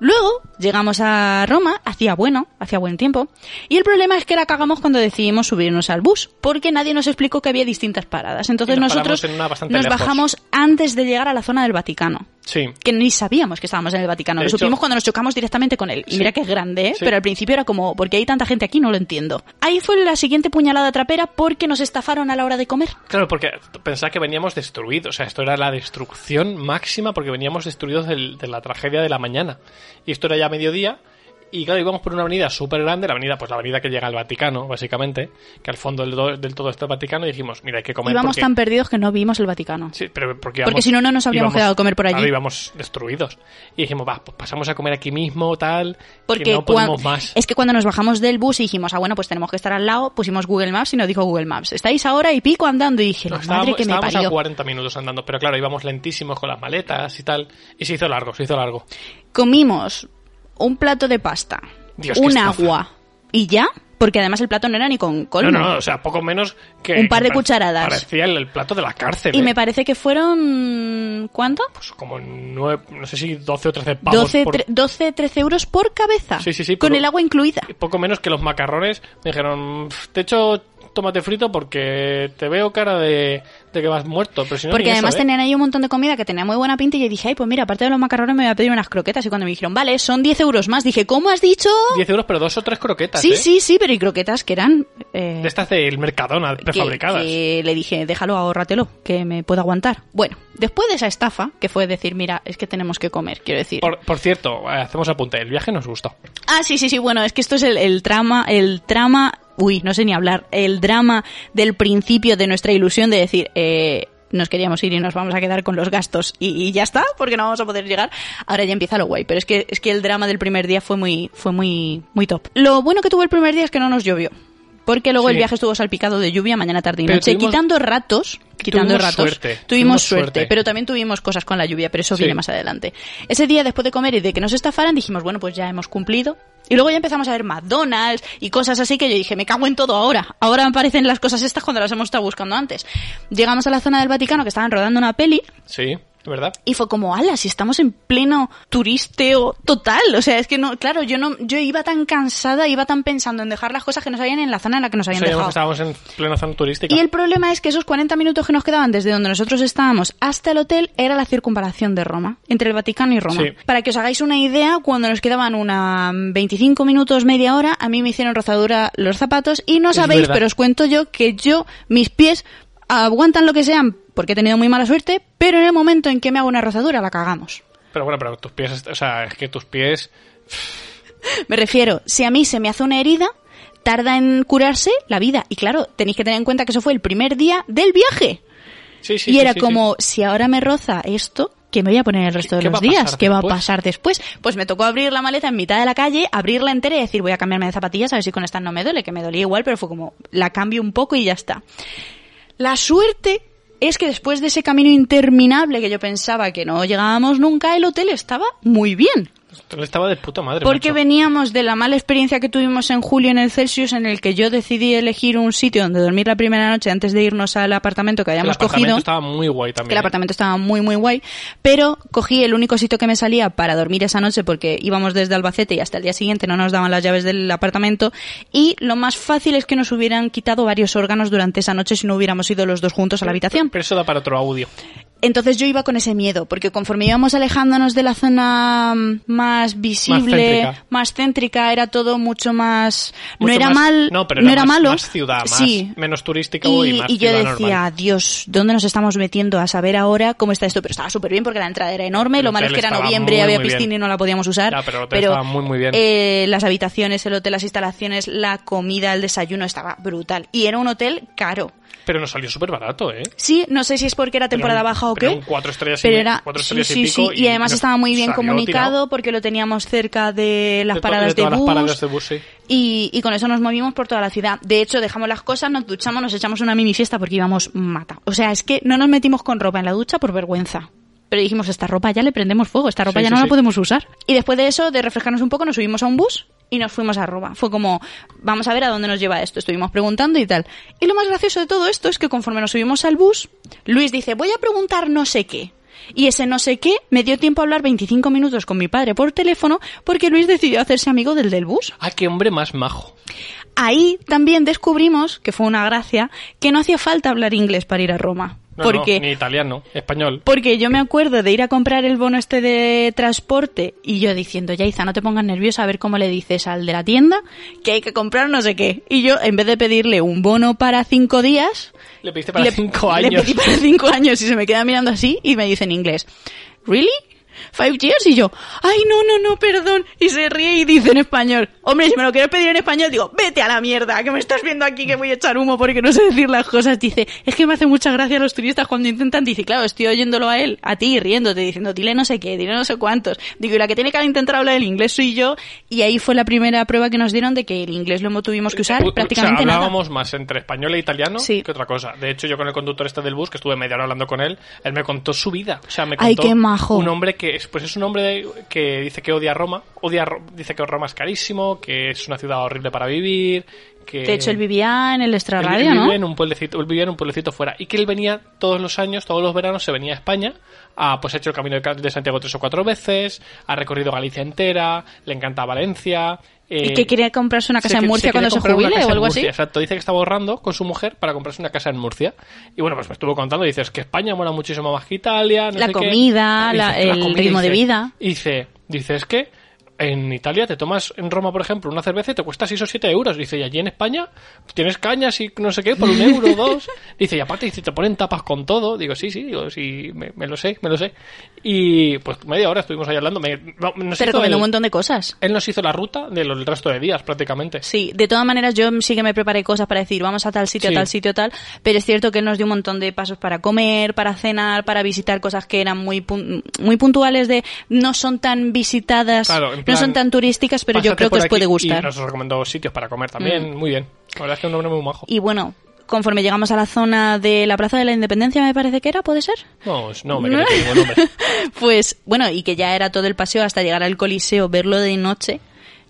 [SPEAKER 1] Luego llegamos a Roma, hacía bueno, hacía buen tiempo, y el problema es que la cagamos cuando decidimos subirnos al bus, porque nadie nos explicó que había distintas paradas. Entonces nosotros
[SPEAKER 2] en
[SPEAKER 1] nos
[SPEAKER 2] lejos.
[SPEAKER 1] bajamos antes de llegar a la zona del Vaticano.
[SPEAKER 2] Sí.
[SPEAKER 1] que ni sabíamos que estábamos en el Vaticano.
[SPEAKER 2] De
[SPEAKER 1] Lo
[SPEAKER 2] hecho-
[SPEAKER 1] supimos cuando nos chocamos directamente con él. Y
[SPEAKER 2] Sí.
[SPEAKER 1] mira que es grande, ¿eh?
[SPEAKER 2] Sí.
[SPEAKER 1] pero al principio era como, ¿por qué hay tanta gente aquí? No lo entiendo. Ahí fue la siguiente puñalada trapera porque nos estafaron a la hora de comer.
[SPEAKER 2] Claro, porque pensaba que veníamos destruidos. O sea, esto era la destrucción máxima porque veníamos destruidos del- de la tragedia de la mañana. Y esto era ya mediodía. Y claro, íbamos por una avenida súper grande, la avenida, pues la avenida que llega al Vaticano, básicamente, que al fondo del, do- del todo está el Vaticano, y dijimos, mira, hay que comer.
[SPEAKER 1] Íbamos
[SPEAKER 2] porque...
[SPEAKER 1] tan perdidos que no vimos el Vaticano.
[SPEAKER 2] Sí, pero porque,
[SPEAKER 1] Porque si no, no nos habríamos
[SPEAKER 2] íbamos-
[SPEAKER 1] quedado a comer por allí.
[SPEAKER 2] Claro, íbamos destruidos. Y dijimos, va, pues pasamos a comer aquí mismo, tal,
[SPEAKER 1] Porque
[SPEAKER 2] que no
[SPEAKER 1] cuan-
[SPEAKER 2] podemos más.
[SPEAKER 1] es que cuando nos bajamos del bus y dijimos, ah, bueno, pues tenemos que estar al lado, pusimos Google Maps y nos dijo Google Maps, estáis ahora y pico andando. Y dije,
[SPEAKER 2] No,
[SPEAKER 1] la
[SPEAKER 2] estábamos
[SPEAKER 1] madre que me
[SPEAKER 2] a
[SPEAKER 1] parió.
[SPEAKER 2] 40 minutos andando, pero claro, íbamos lentísimos con las maletas y tal. Y se hizo largo, se hizo largo.
[SPEAKER 1] Comimos un plato de pasta,
[SPEAKER 2] Dios,
[SPEAKER 1] un agua y ya, porque además el plato no era ni con colmo.
[SPEAKER 2] No, no, o sea, poco menos que...
[SPEAKER 1] Un par de cucharadas.
[SPEAKER 2] Parecía el, el plato de la cárcel.
[SPEAKER 1] Y
[SPEAKER 2] ¿eh?
[SPEAKER 1] me parece que fueron... ¿Cuánto?
[SPEAKER 2] Pues como nueve, no sé si 12 o 13 pavos
[SPEAKER 1] 12,
[SPEAKER 2] por-
[SPEAKER 1] tre- 12, 13 euros por cabeza.
[SPEAKER 2] Sí, sí, sí,
[SPEAKER 1] Con
[SPEAKER 2] pero-
[SPEAKER 1] el agua incluida.
[SPEAKER 2] poco menos que los macarrones me dijeron, "Pf, te echo tomate frito porque te veo cara de, de que vas muerto. Pero si no,
[SPEAKER 1] Porque
[SPEAKER 2] eso,
[SPEAKER 1] además
[SPEAKER 2] ¿eh?
[SPEAKER 1] tenían ahí un montón de comida que tenía muy buena pinta y yo dije, ay, pues mira, aparte de los macarrones me voy a pedir unas croquetas. Y cuando me dijeron, vale, son 10 euros más, dije, ¿cómo has dicho?
[SPEAKER 2] 10 euros, pero dos o tres croquetas,
[SPEAKER 1] Sí,
[SPEAKER 2] ¿eh?
[SPEAKER 1] sí, sí, pero y croquetas que eran... eh,
[SPEAKER 2] De estas del Mercadona,
[SPEAKER 1] que-
[SPEAKER 2] prefabricadas.
[SPEAKER 1] que le dije, déjalo, ahórratelo, que me puedo aguantar. Bueno, después de esa estafa, que fue decir, mira, es que tenemos que comer, quiero decir.
[SPEAKER 2] Por, por cierto, eh, hacemos apunte, el viaje nos gustó.
[SPEAKER 1] Ah, sí, sí, sí, bueno, es que esto es el, el trama, el trama, uy, no sé ni hablar, el drama del principio de nuestra ilusión de decir, eh, nos queríamos ir y nos vamos a quedar con los gastos y, y ya está, porque no vamos a poder llegar. Ahora ya empieza lo guay, pero es que, es que el drama del primer día fue muy, fue muy, muy top. Lo bueno que tuvo el primer día es que no nos llovió. Porque luego
[SPEAKER 2] Sí.
[SPEAKER 1] el viaje estuvo salpicado de lluvia mañana, tarde y noche,
[SPEAKER 2] tuvimos-
[SPEAKER 1] quitando ratos, quitando
[SPEAKER 2] tuvimos
[SPEAKER 1] ratos.
[SPEAKER 2] suerte,
[SPEAKER 1] Tuvimos,
[SPEAKER 2] tuvimos
[SPEAKER 1] suerte,
[SPEAKER 2] suerte.
[SPEAKER 1] pero también tuvimos cosas con la lluvia, pero eso
[SPEAKER 2] Sí.
[SPEAKER 1] viene más adelante. Ese día, después de comer y de que nos estafaran, dijimos, bueno, pues ya hemos cumplido. Y luego ya empezamos a ver McDonald's y cosas así que yo dije, me cago en todo ahora. Ahora me aparecen las cosas estas cuando las hemos estado buscando antes. Llegamos a la zona del Vaticano que estaban rodando una peli
[SPEAKER 2] Sí, ¿verdad?
[SPEAKER 1] y fue como, ala, si estamos en pleno turisteo total. O sea, es que no, claro, yo no, yo iba tan cansada, iba tan pensando en dejar las cosas que nos habían en la zona en la que nos habían
[SPEAKER 2] que
[SPEAKER 1] dejado.
[SPEAKER 2] estábamos en plena zona turística.
[SPEAKER 1] Y el problema es que esos 40 minutos que nos quedaban desde donde nosotros estábamos hasta el hotel era la circunvalación de Roma, entre el Vaticano y Roma.
[SPEAKER 2] Sí.
[SPEAKER 1] Para que os hagáis una idea, cuando nos quedaban una 25 minutos, media hora, a mí me hicieron rozadura los zapatos y no
[SPEAKER 2] Es
[SPEAKER 1] sabéis,
[SPEAKER 2] verdad.
[SPEAKER 1] pero os cuento yo que yo, mis pies aguantan lo que sean porque he tenido muy mala suerte, pero en el momento en que me hago una rozadura la cagamos.
[SPEAKER 2] Pero bueno, pero tus pies, o sea, es que tus pies...
[SPEAKER 1] Me refiero, si a mí se me hace una herida, tarda en curarse la vida. Y claro, tenéis que tener en cuenta que eso fue el primer día del viaje.
[SPEAKER 2] Sí, sí,
[SPEAKER 1] y
[SPEAKER 2] sí,
[SPEAKER 1] era como, si ahora me roza esto, ¿qué me voy a poner el resto de
[SPEAKER 2] ¿Qué
[SPEAKER 1] los días? ¿Qué va a pasar después? Pues me tocó abrir la maleta en mitad de la calle, abrirla entera y decir, voy a cambiarme de zapatillas, a ver si con esta no me duele, que me dolía igual, pero fue como, la cambio un poco y ya está. La suerte es que después de ese camino interminable que yo pensaba que no llegábamos nunca, el hotel estaba muy bien.
[SPEAKER 2] Esto estaba de puta madre.
[SPEAKER 1] Porque
[SPEAKER 2] macho.
[SPEAKER 1] veníamos de la mala experiencia que tuvimos en julio en el Celsius, en el que yo decidí elegir un sitio donde dormir la primera noche antes de irnos al apartamento que
[SPEAKER 2] El
[SPEAKER 1] habíamos
[SPEAKER 2] apartamento
[SPEAKER 1] cogido.
[SPEAKER 2] estaba muy guay también.
[SPEAKER 1] Que el
[SPEAKER 2] ¿eh?
[SPEAKER 1] apartamento estaba muy, muy guay. Pero cogí el único sitio que me salía para dormir esa noche porque íbamos desde Albacete y hasta el día siguiente no nos daban las llaves del apartamento. Y lo más fácil es que nos hubieran quitado varios órganos durante esa noche si no hubiéramos ido los dos juntos a la habitación.
[SPEAKER 2] Pero eso da para otro audio.
[SPEAKER 1] Entonces yo iba con ese miedo, porque conforme íbamos alejándonos de la zona mm, más visible, más
[SPEAKER 2] céntrica.
[SPEAKER 1] céntrica, era todo mucho más... no
[SPEAKER 2] Mucho
[SPEAKER 1] era
[SPEAKER 2] más-
[SPEAKER 1] mal,
[SPEAKER 2] no, pero
[SPEAKER 1] no
[SPEAKER 2] era
[SPEAKER 1] era
[SPEAKER 2] más-
[SPEAKER 1] malo.
[SPEAKER 2] más ciudad, más-
[SPEAKER 1] sí.
[SPEAKER 2] menos turístico y más
[SPEAKER 1] yo
[SPEAKER 2] ciudad
[SPEAKER 1] decía,
[SPEAKER 2] normal.
[SPEAKER 1] Dios, ¿dónde nos estamos metiendo? A saber ahora cómo está esto. Pero estaba súper bien porque la entrada era enorme.
[SPEAKER 2] El
[SPEAKER 1] Lo malo es que era noviembre,
[SPEAKER 2] muy,
[SPEAKER 1] había
[SPEAKER 2] muy bien.
[SPEAKER 1] piscina y no la podíamos usar.
[SPEAKER 2] Ya, pero el hotel estaba muy, muy bien.
[SPEAKER 1] eh, las habitaciones, el hotel, las instalaciones, la comida, el desayuno estaba brutal. Y era un hotel caro.
[SPEAKER 2] Pero nos salió súper barato, ¿eh?
[SPEAKER 1] Sí, no sé si es porque era temporada
[SPEAKER 2] Pero-
[SPEAKER 1] baja o
[SPEAKER 2] pero
[SPEAKER 1] qué.
[SPEAKER 2] cuatro estrellas y
[SPEAKER 1] pero
[SPEAKER 2] me-
[SPEAKER 1] era,
[SPEAKER 2] cuatro
[SPEAKER 1] sí,
[SPEAKER 2] estrellas y
[SPEAKER 1] sí,
[SPEAKER 2] pico
[SPEAKER 1] sí, y,
[SPEAKER 2] y
[SPEAKER 1] además estaba muy bien comunicado
[SPEAKER 2] tirado.
[SPEAKER 1] porque lo teníamos cerca de las
[SPEAKER 2] De
[SPEAKER 1] paradas
[SPEAKER 2] de
[SPEAKER 1] de, bus.
[SPEAKER 2] las paradas de bus, sí.
[SPEAKER 1] Y, y con eso nos movimos por toda la ciudad. De hecho, dejamos las cosas, nos duchamos, nos echamos una mini fiesta porque íbamos mata. O sea, es que no nos metimos con ropa en la ducha por vergüenza. Pero dijimos, esta ropa ya le prendemos fuego, esta ropa
[SPEAKER 2] Sí,
[SPEAKER 1] ya
[SPEAKER 2] sí,
[SPEAKER 1] no la podemos usar. Y después de eso, de refrescarnos un poco, nos subimos a un bus y nos fuimos a Roma. Fue como, vamos a ver a dónde nos lleva esto. Estuvimos preguntando y tal. Y lo más gracioso de todo esto es que conforme nos subimos al bus, Luis dice, voy a preguntar no sé qué. Y ese no sé qué me dio tiempo a hablar 25 minutos con mi padre por teléfono porque Luis decidió hacerse amigo del del bus.
[SPEAKER 2] Ah, qué hombre más majo.
[SPEAKER 1] Ahí también descubrimos, que fue una gracia, que no hacía falta hablar inglés para ir a Roma.
[SPEAKER 2] No,
[SPEAKER 1] porque
[SPEAKER 2] no, ni italiano, español.
[SPEAKER 1] porque yo me acuerdo de ir a comprar el bono este de transporte y yo diciendo, Yaiza, no te pongas nerviosa a ver cómo le dices al de la tienda que hay que comprar no sé qué. Y yo, en vez de pedirle un bono para cinco días,
[SPEAKER 2] Le pediste para
[SPEAKER 1] le,
[SPEAKER 2] cinco
[SPEAKER 1] le
[SPEAKER 2] años.
[SPEAKER 1] pedí para cinco años y se me queda mirando así y me dice en inglés, ¿really? Five years y yo, ay no, no, no, perdón. Y se ríe y dice en español, hombre, si me lo quieres pedir en español, digo, vete a la mierda, que me estás viendo aquí que voy a echar humo porque no sé decir las cosas. Dice, es que me hace mucha gracia los turistas cuando intentan, dice, claro, estoy oyéndolo a él, a ti, riéndote, diciendo, dile no sé qué, dile no sé cuántos. Digo, y la que tiene que intentar hablar el inglés soy yo. Y ahí fue la primera prueba que nos dieron de que el inglés lo tuvimos que usar
[SPEAKER 2] U- u-
[SPEAKER 1] prácticamente
[SPEAKER 2] o sea,
[SPEAKER 1] nada.
[SPEAKER 2] hablábamos más entre español e italiano
[SPEAKER 1] Sí.
[SPEAKER 2] que otra cosa. De hecho, yo con el conductor este del bus, que estuve media hora hablando con él, él me contó su vida. O sea, me
[SPEAKER 1] Ay,
[SPEAKER 2] contó
[SPEAKER 1] qué majo.
[SPEAKER 2] un hombre que, es- pues es un hombre de- que dice que odia Roma, odia, dice que Roma es carísimo, que es una ciudad horrible para vivir, que...
[SPEAKER 1] De hecho, él vivía en el
[SPEAKER 2] Él-
[SPEAKER 1] extrarradio,
[SPEAKER 2] él
[SPEAKER 1] ¿no?
[SPEAKER 2] vivía en un pueblecito, él vivía en un pueblecito fuera y que él venía todos los años, todos los veranos se venía a España, a, pues ha hecho el camino de Ca- de Santiago tres o cuatro veces, ha recorrido Galicia entera, le encanta Valencia.
[SPEAKER 1] Y
[SPEAKER 2] eh,
[SPEAKER 1] que quería comprarse una casa
[SPEAKER 2] se
[SPEAKER 1] en Murcia
[SPEAKER 2] quería
[SPEAKER 1] cuando se jubile o algo así.
[SPEAKER 2] Exacto, dice que estaba ahorrando con su mujer para comprarse una casa en Murcia. Y bueno, pues me estuvo contando, dices que España mola muchísimo más que Italia. no
[SPEAKER 1] La
[SPEAKER 2] sé qué.
[SPEAKER 1] comida,
[SPEAKER 2] Y
[SPEAKER 1] la- el ritmo de vida.
[SPEAKER 2] y Dice, dice, es que en Italia te tomas en Roma, por ejemplo, una cerveza y te cuesta 6 o 7 euros. Dice, y allí en España tienes cañas y no sé qué por un euro o dos. Dice, y aparte dice, te ponen tapas con todo. Digo, sí, sí, digo, sí, me, me lo sé, me lo sé. Y pues media hora estuvimos ahí hablando. Me, no, nos
[SPEAKER 1] Te
[SPEAKER 2] el-
[SPEAKER 1] un montón de cosas.
[SPEAKER 2] Él nos hizo la ruta del resto de días, prácticamente.
[SPEAKER 1] Sí, de todas maneras yo sí que me preparé cosas para decir vamos a tal sitio,
[SPEAKER 2] Sí.
[SPEAKER 1] a tal sitio, tal, pero es cierto que él nos dio un montón de pasos para comer, para cenar, para visitar cosas que eran muy muy puntuales de no son tan visitadas,
[SPEAKER 2] Claro, en
[SPEAKER 1] no son tan turísticas, pero yo creo que os puede
[SPEAKER 2] Y
[SPEAKER 1] gustar. Mm.
[SPEAKER 2] nos recomendó sitios para comer también, muy bien. La verdad es que es un hombre muy majo.
[SPEAKER 1] Y bueno, conforme llegamos a la zona de la Plaza de la Independencia, me parece que era, ¿puede ser?
[SPEAKER 2] No, no me quedé con nombre.
[SPEAKER 1] Pues bueno, y que ya era todo el paseo hasta llegar al Coliseo, verlo de noche.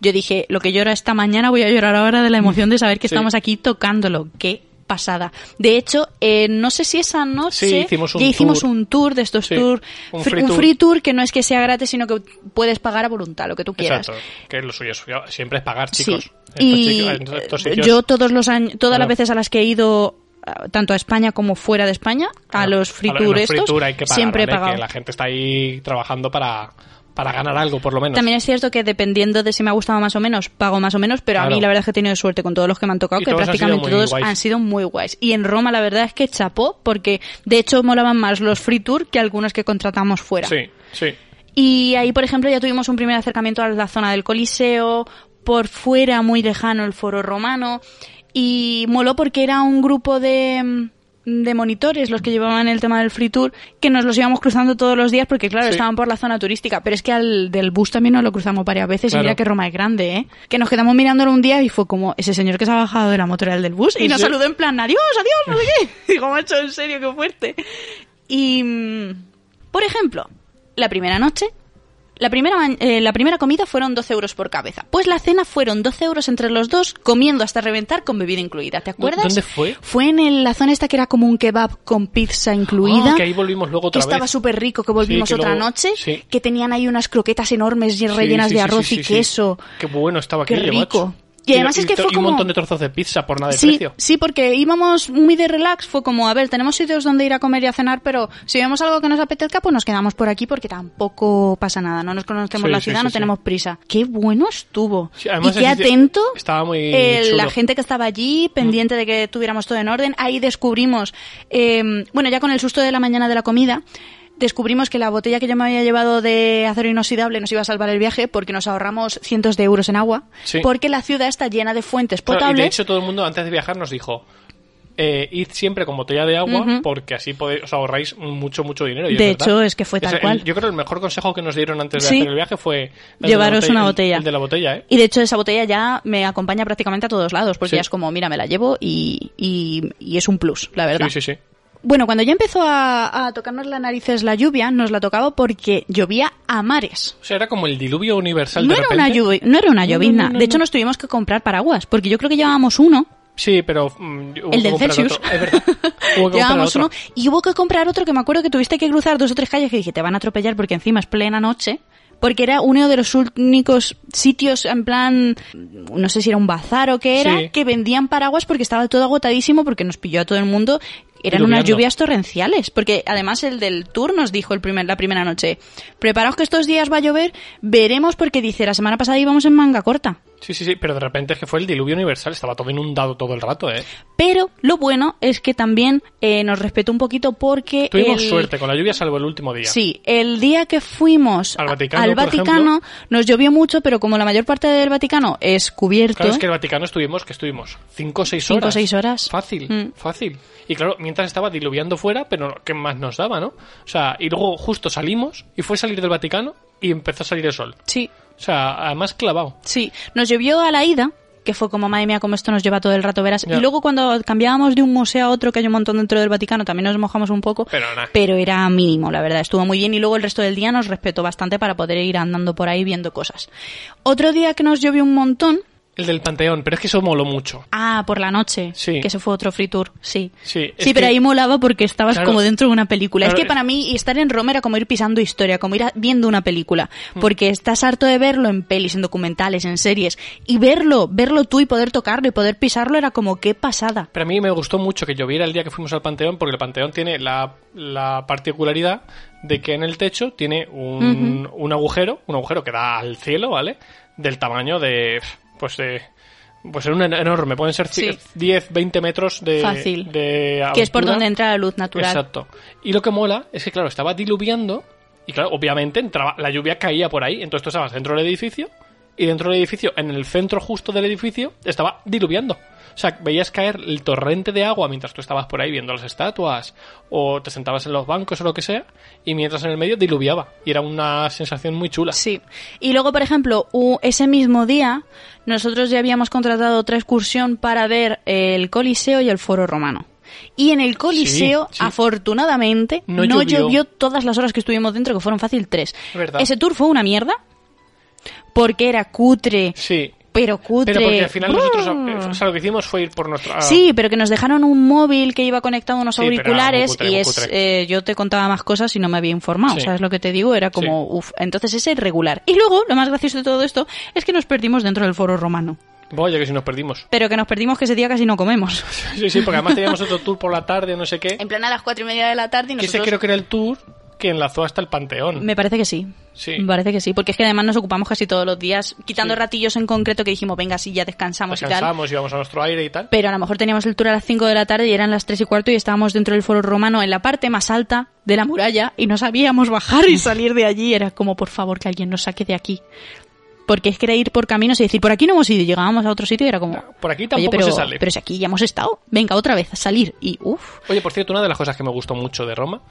[SPEAKER 1] Yo dije, lo que llora esta mañana voy a llorar ahora de la emoción de saber que
[SPEAKER 2] Sí.
[SPEAKER 1] estamos aquí tocándolo. Qué pasada. De hecho, eh, no sé si esa noche
[SPEAKER 2] Sí, hicimos un
[SPEAKER 1] ya hicimos
[SPEAKER 2] tour.
[SPEAKER 1] un tour de estos
[SPEAKER 2] Sí,
[SPEAKER 1] tours,
[SPEAKER 2] un
[SPEAKER 1] fr-
[SPEAKER 2] free tour.
[SPEAKER 1] que no es que sea gratis, sino que puedes pagar a voluntad, lo que tú quieras.
[SPEAKER 2] Exacto, que es lo suyo, suyo. Siempre es pagar,
[SPEAKER 1] Sí.
[SPEAKER 2] chicos. Estos
[SPEAKER 1] Y
[SPEAKER 2] chicos- estos
[SPEAKER 1] eh,
[SPEAKER 2] sitios-
[SPEAKER 1] yo todos los años, todas las veces a las que he ido ah, tanto a España como fuera de España, a los free
[SPEAKER 2] a lo- en
[SPEAKER 1] tour
[SPEAKER 2] los free
[SPEAKER 1] estos,
[SPEAKER 2] tour hay que pagar,
[SPEAKER 1] siempre he pagado.
[SPEAKER 2] Que la gente está ahí trabajando para, para ganar algo, por lo menos.
[SPEAKER 1] También es cierto que dependiendo de si me ha gustado más o menos, pago más o menos, pero a mí la verdad es que he tenido suerte con todos los que me han tocado,
[SPEAKER 2] Y
[SPEAKER 1] que
[SPEAKER 2] han
[SPEAKER 1] prácticamente todos
[SPEAKER 2] guays.
[SPEAKER 1] han sido muy guays. Y en Roma la verdad es que chapó, porque de hecho molaban más los free tour que algunos que contratamos fuera.
[SPEAKER 2] Sí, sí.
[SPEAKER 1] Y ahí, por ejemplo, ya tuvimos un primer acercamiento a la zona del Coliseo, por fuera muy lejano el foro romano, y moló porque era un grupo de, mm, de monitores los que llevaban el tema del free tour, que nos los íbamos cruzando todos los días porque, claro,
[SPEAKER 2] Sí.
[SPEAKER 1] estaban por la zona turística, pero es que al del bus también nos lo cruzamos varias veces
[SPEAKER 2] Claro.
[SPEAKER 1] y mira que Roma es grande, ¿eh? Que nos quedamos mirándolo un día y fue como ese señor que se ha bajado de la moto era el del bus y nos
[SPEAKER 2] sí.
[SPEAKER 1] saludó en plan, adiós, adiós, no sé qué. Digo, macho, en serio, qué fuerte. Y, mm, por ejemplo, la primera noche, la primera, eh, la primera comida fueron 12 euros por cabeza. Pues la cena fueron 12 euros entre los dos, comiendo hasta reventar con bebida incluida. ¿Te acuerdas?
[SPEAKER 2] ¿Dónde fue?
[SPEAKER 1] Fue en el- la zona esta que era como un kebab con pizza incluida.
[SPEAKER 2] Ah, que ahí volvimos luego otra
[SPEAKER 1] que estaba súper rico, que volvimos
[SPEAKER 2] Sí, que
[SPEAKER 1] otra
[SPEAKER 2] luego-
[SPEAKER 1] noche,
[SPEAKER 2] sí.
[SPEAKER 1] que tenían ahí unas croquetas enormes rellenas de arroz y queso.
[SPEAKER 2] Qué bueno estaba
[SPEAKER 1] Qué
[SPEAKER 2] aquello,
[SPEAKER 1] rico.
[SPEAKER 2] macho.
[SPEAKER 1] Y además es que
[SPEAKER 2] to-
[SPEAKER 1] fue
[SPEAKER 2] y
[SPEAKER 1] como-
[SPEAKER 2] un montón de trozos de pizza por nada de
[SPEAKER 1] Sí,
[SPEAKER 2] precio.
[SPEAKER 1] sí, porque íbamos muy de relax, fue como, a ver, tenemos sitios donde ir a comer y a cenar, pero si vemos algo que nos apetezca, pues nos quedamos por aquí porque tampoco pasa nada, no nos conocemos
[SPEAKER 2] Sí,
[SPEAKER 1] la ciudad,
[SPEAKER 2] sí,
[SPEAKER 1] no tenemos prisa. Qué bueno estuvo.
[SPEAKER 2] Además
[SPEAKER 1] y qué atento
[SPEAKER 2] estaba muy
[SPEAKER 1] eh, la gente que estaba allí, pendiente de que tuviéramos todo en orden. Ahí descubrimos, eh, bueno, ya con el susto de la mañana de la comida, descubrimos que la botella que yo me había llevado de acero inoxidable nos iba a salvar el viaje porque nos ahorramos cientos de euros en agua,
[SPEAKER 2] Sí.
[SPEAKER 1] porque la ciudad está llena de fuentes
[SPEAKER 2] Claro,
[SPEAKER 1] potables.
[SPEAKER 2] y de hecho todo el mundo antes de viajar nos dijo eh, id siempre con botella de agua porque así podéis, os ahorráis mucho, mucho dinero. y
[SPEAKER 1] De
[SPEAKER 2] es
[SPEAKER 1] hecho, es que fue tal
[SPEAKER 2] el-
[SPEAKER 1] cual.
[SPEAKER 2] yo creo que el mejor consejo que nos dieron antes de
[SPEAKER 1] Sí.
[SPEAKER 2] hacer el viaje fue
[SPEAKER 1] Llevaros una
[SPEAKER 2] el-
[SPEAKER 1] botella.
[SPEAKER 2] El, de la botella, ¿eh?
[SPEAKER 1] Y de hecho esa botella ya me acompaña prácticamente a todos lados, porque
[SPEAKER 2] Sí.
[SPEAKER 1] ya es como, mira, me la llevo y, y, y es un plus, la verdad.
[SPEAKER 2] Sí, sí, sí.
[SPEAKER 1] Bueno, cuando ya empezó a, a tocarnos las narices la lluvia, nos la tocaba porque llovía a mares.
[SPEAKER 2] O sea, era como el diluvio universal
[SPEAKER 1] No
[SPEAKER 2] de
[SPEAKER 1] era,
[SPEAKER 2] repente.
[SPEAKER 1] una lluvi- no era una llovizna.
[SPEAKER 2] no, no,
[SPEAKER 1] de hecho,
[SPEAKER 2] no.
[SPEAKER 1] nos tuvimos que comprar paraguas, porque yo creo que llevábamos uno.
[SPEAKER 2] Sí, pero mm,
[SPEAKER 1] El del Celsius.
[SPEAKER 2] otro. Es verdad. Hubo que comprar
[SPEAKER 1] Llevábamos uno y hubo que comprar otro que me acuerdo que tuviste que cruzar dos o tres calles que dije, te van a atropellar porque encima es plena noche. Porque era uno de los únicos sitios, en plan, no sé si era un bazar o qué era,
[SPEAKER 2] Sí.
[SPEAKER 1] que vendían paraguas porque estaba todo agotadísimo porque nos pilló a todo el mundo eran unas lluvias torrenciales, porque además el del tour nos dijo el primer, la primera noche, preparaos que estos días va a llover, veremos porque dice, la semana pasada íbamos en manga corta.
[SPEAKER 2] Sí, sí, sí, pero de repente es que fue el diluvio universal, estaba todo inundado todo el rato, ¿eh?
[SPEAKER 1] Pero lo bueno es que también eh, nos respetó un poquito porque...
[SPEAKER 2] Tuvimos
[SPEAKER 1] el-
[SPEAKER 2] suerte con la lluvia salvo el último día.
[SPEAKER 1] Sí, el día que fuimos
[SPEAKER 2] Al Vaticano,
[SPEAKER 1] al
[SPEAKER 2] por
[SPEAKER 1] Vaticano, nos llovió mucho, pero como la mayor parte del Vaticano es cubierto,
[SPEAKER 2] Claro, es que el Vaticano estuvimos, que estuvimos? ¿Cinco o seis
[SPEAKER 1] Cinco
[SPEAKER 2] horas?
[SPEAKER 1] o seis horas.
[SPEAKER 2] Fácil,
[SPEAKER 1] Mm.
[SPEAKER 2] fácil. Y claro, mientras estaba diluviando fuera, pero ¿qué más nos daba, no? O sea, y luego justo salimos, y fue salir del Vaticano, y empezó a salir el sol.
[SPEAKER 1] sí,
[SPEAKER 2] O sea, además clavado.
[SPEAKER 1] Sí, nos llovió a la ida, que fue como, madre mía, como esto nos lleva todo el rato, verás. Y luego cuando cambiábamos de un museo a otro, que hay un montón dentro del Vaticano, también nos mojamos un poco.
[SPEAKER 2] Pero nada.
[SPEAKER 1] Pero era mínimo, la verdad. Estuvo muy bien y luego el resto del día nos respetó bastante para poder ir andando por ahí viendo cosas. Otro día que nos llovió un montón,
[SPEAKER 2] El del Panteón, pero es que eso moló mucho.
[SPEAKER 1] ah, por la noche,
[SPEAKER 2] Sí.
[SPEAKER 1] que se fue otro free tour, sí.
[SPEAKER 2] Sí,
[SPEAKER 1] Sí, pero
[SPEAKER 2] que-
[SPEAKER 1] ahí molaba porque estabas
[SPEAKER 2] Claro.
[SPEAKER 1] como dentro de una película.
[SPEAKER 2] Claro,
[SPEAKER 1] es que para mí estar en Roma era como ir pisando historia, como ir viendo una película.
[SPEAKER 2] Mm.
[SPEAKER 1] Porque estás harto de verlo en pelis, en documentales, en series. Y verlo, verlo tú y poder tocarlo y poder pisarlo era como qué pasada.
[SPEAKER 2] Pero a mí me gustó mucho que lloviera el día que fuimos al Panteón, porque el Panteón tiene la, la particularidad de que en el techo tiene un, un agujero, un agujero que da al cielo, ¿vale? Del tamaño de, pues de, pues era un en- enorme, pueden ser
[SPEAKER 1] Sí.
[SPEAKER 2] ci- 10, 20 metros de,
[SPEAKER 1] Fácil.
[SPEAKER 2] de
[SPEAKER 1] Que es por donde entra la luz natural.
[SPEAKER 2] Exacto. Y lo que mola es que, claro, estaba diluviando y, claro, obviamente entraba, la lluvia caía por ahí. Entonces tú estabas dentro del edificio y dentro del edificio, en el centro justo del edificio, estaba diluviando. O sea, veías caer el torrente de agua mientras tú estabas por ahí viendo las estatuas o te sentabas en los bancos o lo que sea y mientras en el medio diluviaba. Y era una sensación muy chula.
[SPEAKER 1] Sí. Y luego, por ejemplo, ese mismo día, nosotros ya habíamos contratado otra excursión para ver el Coliseo y el Foro Romano. Y en el Coliseo,
[SPEAKER 2] Sí, sí.
[SPEAKER 1] afortunadamente,
[SPEAKER 2] No
[SPEAKER 1] no,
[SPEAKER 2] llovió.
[SPEAKER 1] llovió. todas las horas que estuvimos dentro, que fueron fácil tres.
[SPEAKER 2] Verdad.
[SPEAKER 1] Ese tour fue una mierda, porque era cutre,
[SPEAKER 2] Sí.
[SPEAKER 1] pero cutre.
[SPEAKER 2] Pero porque al final nosotros, o sea, lo que hicimos fue ir por nuestra...
[SPEAKER 1] Sí, pero que nos dejaron un móvil que iba conectado a unos
[SPEAKER 2] Sí, pero era
[SPEAKER 1] auriculares
[SPEAKER 2] cutre,
[SPEAKER 1] y es eh, yo te contaba más cosas y no me había informado,
[SPEAKER 2] Sí.
[SPEAKER 1] ¿sabes lo que te digo? Era como, uff, entonces es irregular. Y luego, lo más gracioso de todo esto es que nos perdimos dentro del foro romano.
[SPEAKER 2] Vaya que si nos perdimos.
[SPEAKER 1] Pero que nos perdimos que ese día casi no comemos.
[SPEAKER 2] Sí, sí, porque además teníamos otro tour por la tarde, no sé qué.
[SPEAKER 1] En plan a las cuatro y media de la tarde y
[SPEAKER 2] Que ese
[SPEAKER 1] nosotros...
[SPEAKER 2] creo que era el tour que enlazó hasta el Panteón.
[SPEAKER 1] Me parece que sí.
[SPEAKER 2] Sí.
[SPEAKER 1] Me parece que sí, porque es que además nos ocupamos casi todos los días, quitando
[SPEAKER 2] Sí.
[SPEAKER 1] ratillos en concreto que dijimos, venga, sí, ya descansamos, y tal.
[SPEAKER 2] Descansamos, íbamos a nuestro aire y tal.
[SPEAKER 1] Pero a lo mejor teníamos el tour a las 5 de la tarde y eran las 3 y cuarto y estábamos dentro del foro romano en la parte más alta de la muralla y no sabíamos bajar y salir de allí. Era como, por favor, que alguien nos saque de aquí. Porque es que era ir por caminos y decir, por aquí no hemos ido. y Llegábamos a otro sitio y era como,
[SPEAKER 2] Por aquí tampoco
[SPEAKER 1] pero,
[SPEAKER 2] se sale.
[SPEAKER 1] pero si aquí ya hemos estado, venga otra vez a salir. Y uff,
[SPEAKER 2] Oye, por cierto, una de las cosas que me gustó mucho de Roma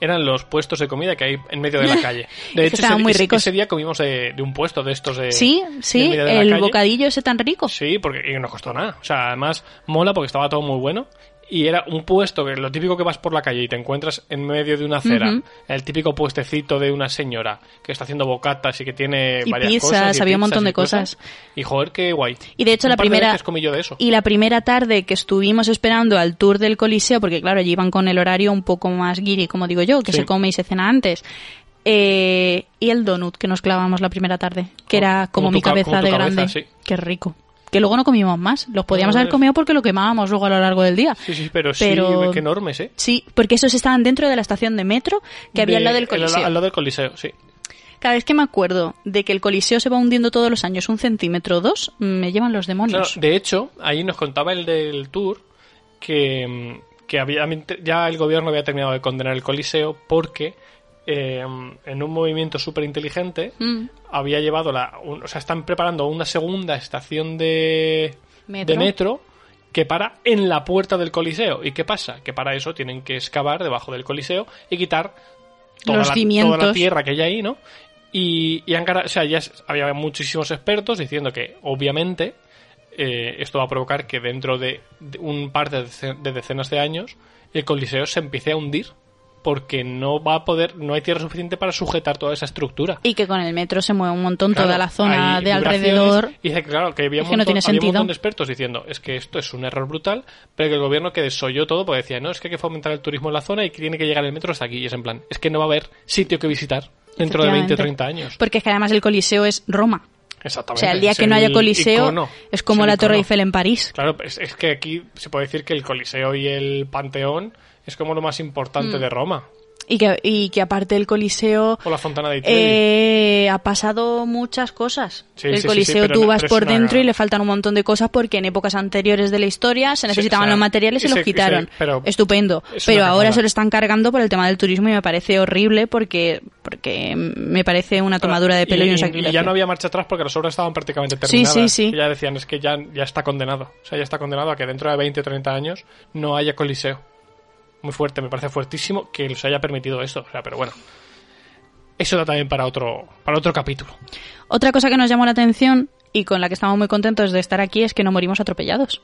[SPEAKER 2] eran los puestos de comida que hay en medio de la calle. De hecho,
[SPEAKER 1] estaban
[SPEAKER 2] ese,
[SPEAKER 1] muy ricos.
[SPEAKER 2] ese día comimos de, de un puesto de estos de.
[SPEAKER 1] sí, sí,
[SPEAKER 2] de la
[SPEAKER 1] el
[SPEAKER 2] calle.
[SPEAKER 1] bocadillo ese tan rico.
[SPEAKER 2] Sí, porque y no costó nada. O sea, además mola porque estaba todo muy bueno. Y era un puesto que lo típico que vas por la calle y te encuentras en medio de una acera. El típico puestecito de una señora que está haciendo bocatas y que tiene
[SPEAKER 1] Y
[SPEAKER 2] varias
[SPEAKER 1] pizzas,
[SPEAKER 2] cosas. y
[SPEAKER 1] había un
[SPEAKER 2] pizzas
[SPEAKER 1] montón
[SPEAKER 2] y
[SPEAKER 1] de cosas.
[SPEAKER 2] Y joder, qué guay.
[SPEAKER 1] Y de hecho
[SPEAKER 2] Un
[SPEAKER 1] la primera
[SPEAKER 2] veces comí yo de eso.
[SPEAKER 1] y la primera tarde que estuvimos esperando al tour del Coliseo, porque claro, allí iban con el horario un poco más guiri, como digo yo, que
[SPEAKER 2] Sí.
[SPEAKER 1] se come y se cena antes. Eh, y el donut que nos clavamos la primera tarde, que
[SPEAKER 2] Como-
[SPEAKER 1] era como,
[SPEAKER 2] como
[SPEAKER 1] mi
[SPEAKER 2] tu
[SPEAKER 1] cabeza
[SPEAKER 2] como
[SPEAKER 1] de
[SPEAKER 2] cabeza,
[SPEAKER 1] grande.
[SPEAKER 2] sí.
[SPEAKER 1] Qué rico. Que luego no comimos más. Los podíamos
[SPEAKER 2] No,
[SPEAKER 1] haber comido porque lo quemábamos luego a lo largo del día.
[SPEAKER 2] Sí, sí, pero,
[SPEAKER 1] Pero-
[SPEAKER 2] sí, qué enormes, ¿eh?
[SPEAKER 1] Sí, porque esos estaban dentro de la estación de metro que había al lado del
[SPEAKER 2] el-
[SPEAKER 1] Coliseo.
[SPEAKER 2] Al lado del Coliseo, sí.
[SPEAKER 1] Cada vez que me acuerdo de que el Coliseo se va hundiendo todos los años un centímetro o dos, me llevan los
[SPEAKER 2] Claro,
[SPEAKER 1] demonios.
[SPEAKER 2] de hecho, ahí nos contaba el del tour que, mm, que había, ya el gobierno había terminado de condenar el Coliseo porque eh, en un movimiento súper inteligente
[SPEAKER 1] Mm.
[SPEAKER 2] había llevado la... un- o sea, están preparando una segunda estación de
[SPEAKER 1] Metro.
[SPEAKER 2] de metro que para en la puerta del Coliseo. ¿Y qué pasa? Que para eso tienen que excavar debajo del Coliseo y quitar toda,
[SPEAKER 1] Los
[SPEAKER 2] la,
[SPEAKER 1] cimientos.
[SPEAKER 2] toda la tierra que hay ahí, ¿no? Y, y han o sea, ya había muchísimos expertos diciendo que, obviamente, eh, esto va a provocar que dentro de, de un par de decenas de años el Coliseo se empiece a hundir porque no va a poder, no hay tierra suficiente para sujetar toda esa estructura.
[SPEAKER 1] Y que con el metro se mueve un montón
[SPEAKER 2] Claro,
[SPEAKER 1] toda la zona de alrededor.
[SPEAKER 2] Y dice que, claro, que había, un
[SPEAKER 1] que no
[SPEAKER 2] montón,
[SPEAKER 1] tiene
[SPEAKER 2] había un montón de expertos diciendo es que esto es un error brutal, pero que el gobierno que desoyó todo porque decía, no, es que hay que fomentar el turismo en la zona y que tiene que llegar el metro hasta aquí. Y es en plan, es que no va a haber sitio que visitar dentro de 20 o
[SPEAKER 1] Efectivamente.
[SPEAKER 2] 30 años.
[SPEAKER 1] Porque es que además el Coliseo es Roma. O
[SPEAKER 2] Exactamente.
[SPEAKER 1] sea, el día
[SPEAKER 2] es
[SPEAKER 1] que no haya Coliseo
[SPEAKER 2] icono,
[SPEAKER 1] es como la Torre. Eiffel en París.
[SPEAKER 2] Claro, es, es que aquí se puede decir que el Coliseo y el Panteón Es como lo más importante
[SPEAKER 1] Mm.
[SPEAKER 2] de Roma.
[SPEAKER 1] Y que, y que aparte el Coliseo
[SPEAKER 2] O la Fontana de
[SPEAKER 1] eh, ha pasado muchas cosas.
[SPEAKER 2] Sí,
[SPEAKER 1] el
[SPEAKER 2] sí, sí,
[SPEAKER 1] Coliseo
[SPEAKER 2] sí,
[SPEAKER 1] tú vas por
[SPEAKER 2] una-
[SPEAKER 1] dentro y le faltan un montón de cosas porque en épocas anteriores de la historia se necesitaban
[SPEAKER 2] o sea,
[SPEAKER 1] los materiales y,
[SPEAKER 2] y
[SPEAKER 1] los
[SPEAKER 2] se- y se-
[SPEAKER 1] quitaron.
[SPEAKER 2] pero
[SPEAKER 1] Estupendo.
[SPEAKER 2] es
[SPEAKER 1] Pero ahora
[SPEAKER 2] cagada.
[SPEAKER 1] se lo están cargando por el tema del turismo y me parece horrible porque, porque me parece una tomadura de pelo y, un sacrilegio.
[SPEAKER 2] ya no había marcha atrás porque las obras estaban prácticamente
[SPEAKER 1] Sí,
[SPEAKER 2] terminadas.
[SPEAKER 1] sí, sí.
[SPEAKER 2] Y ya decían, es que ya, ya está condenado. O sea, ya está condenado a que dentro de 20 o 30 años no haya coliseo. Muy fuerte, me parece fuertísimo que les haya permitido esto. O sea, pero bueno. Eso da también para otro, para otro capítulo.
[SPEAKER 1] Otra cosa que nos llamó la atención y con la que estamos muy contentos de estar aquí es que no morimos atropellados.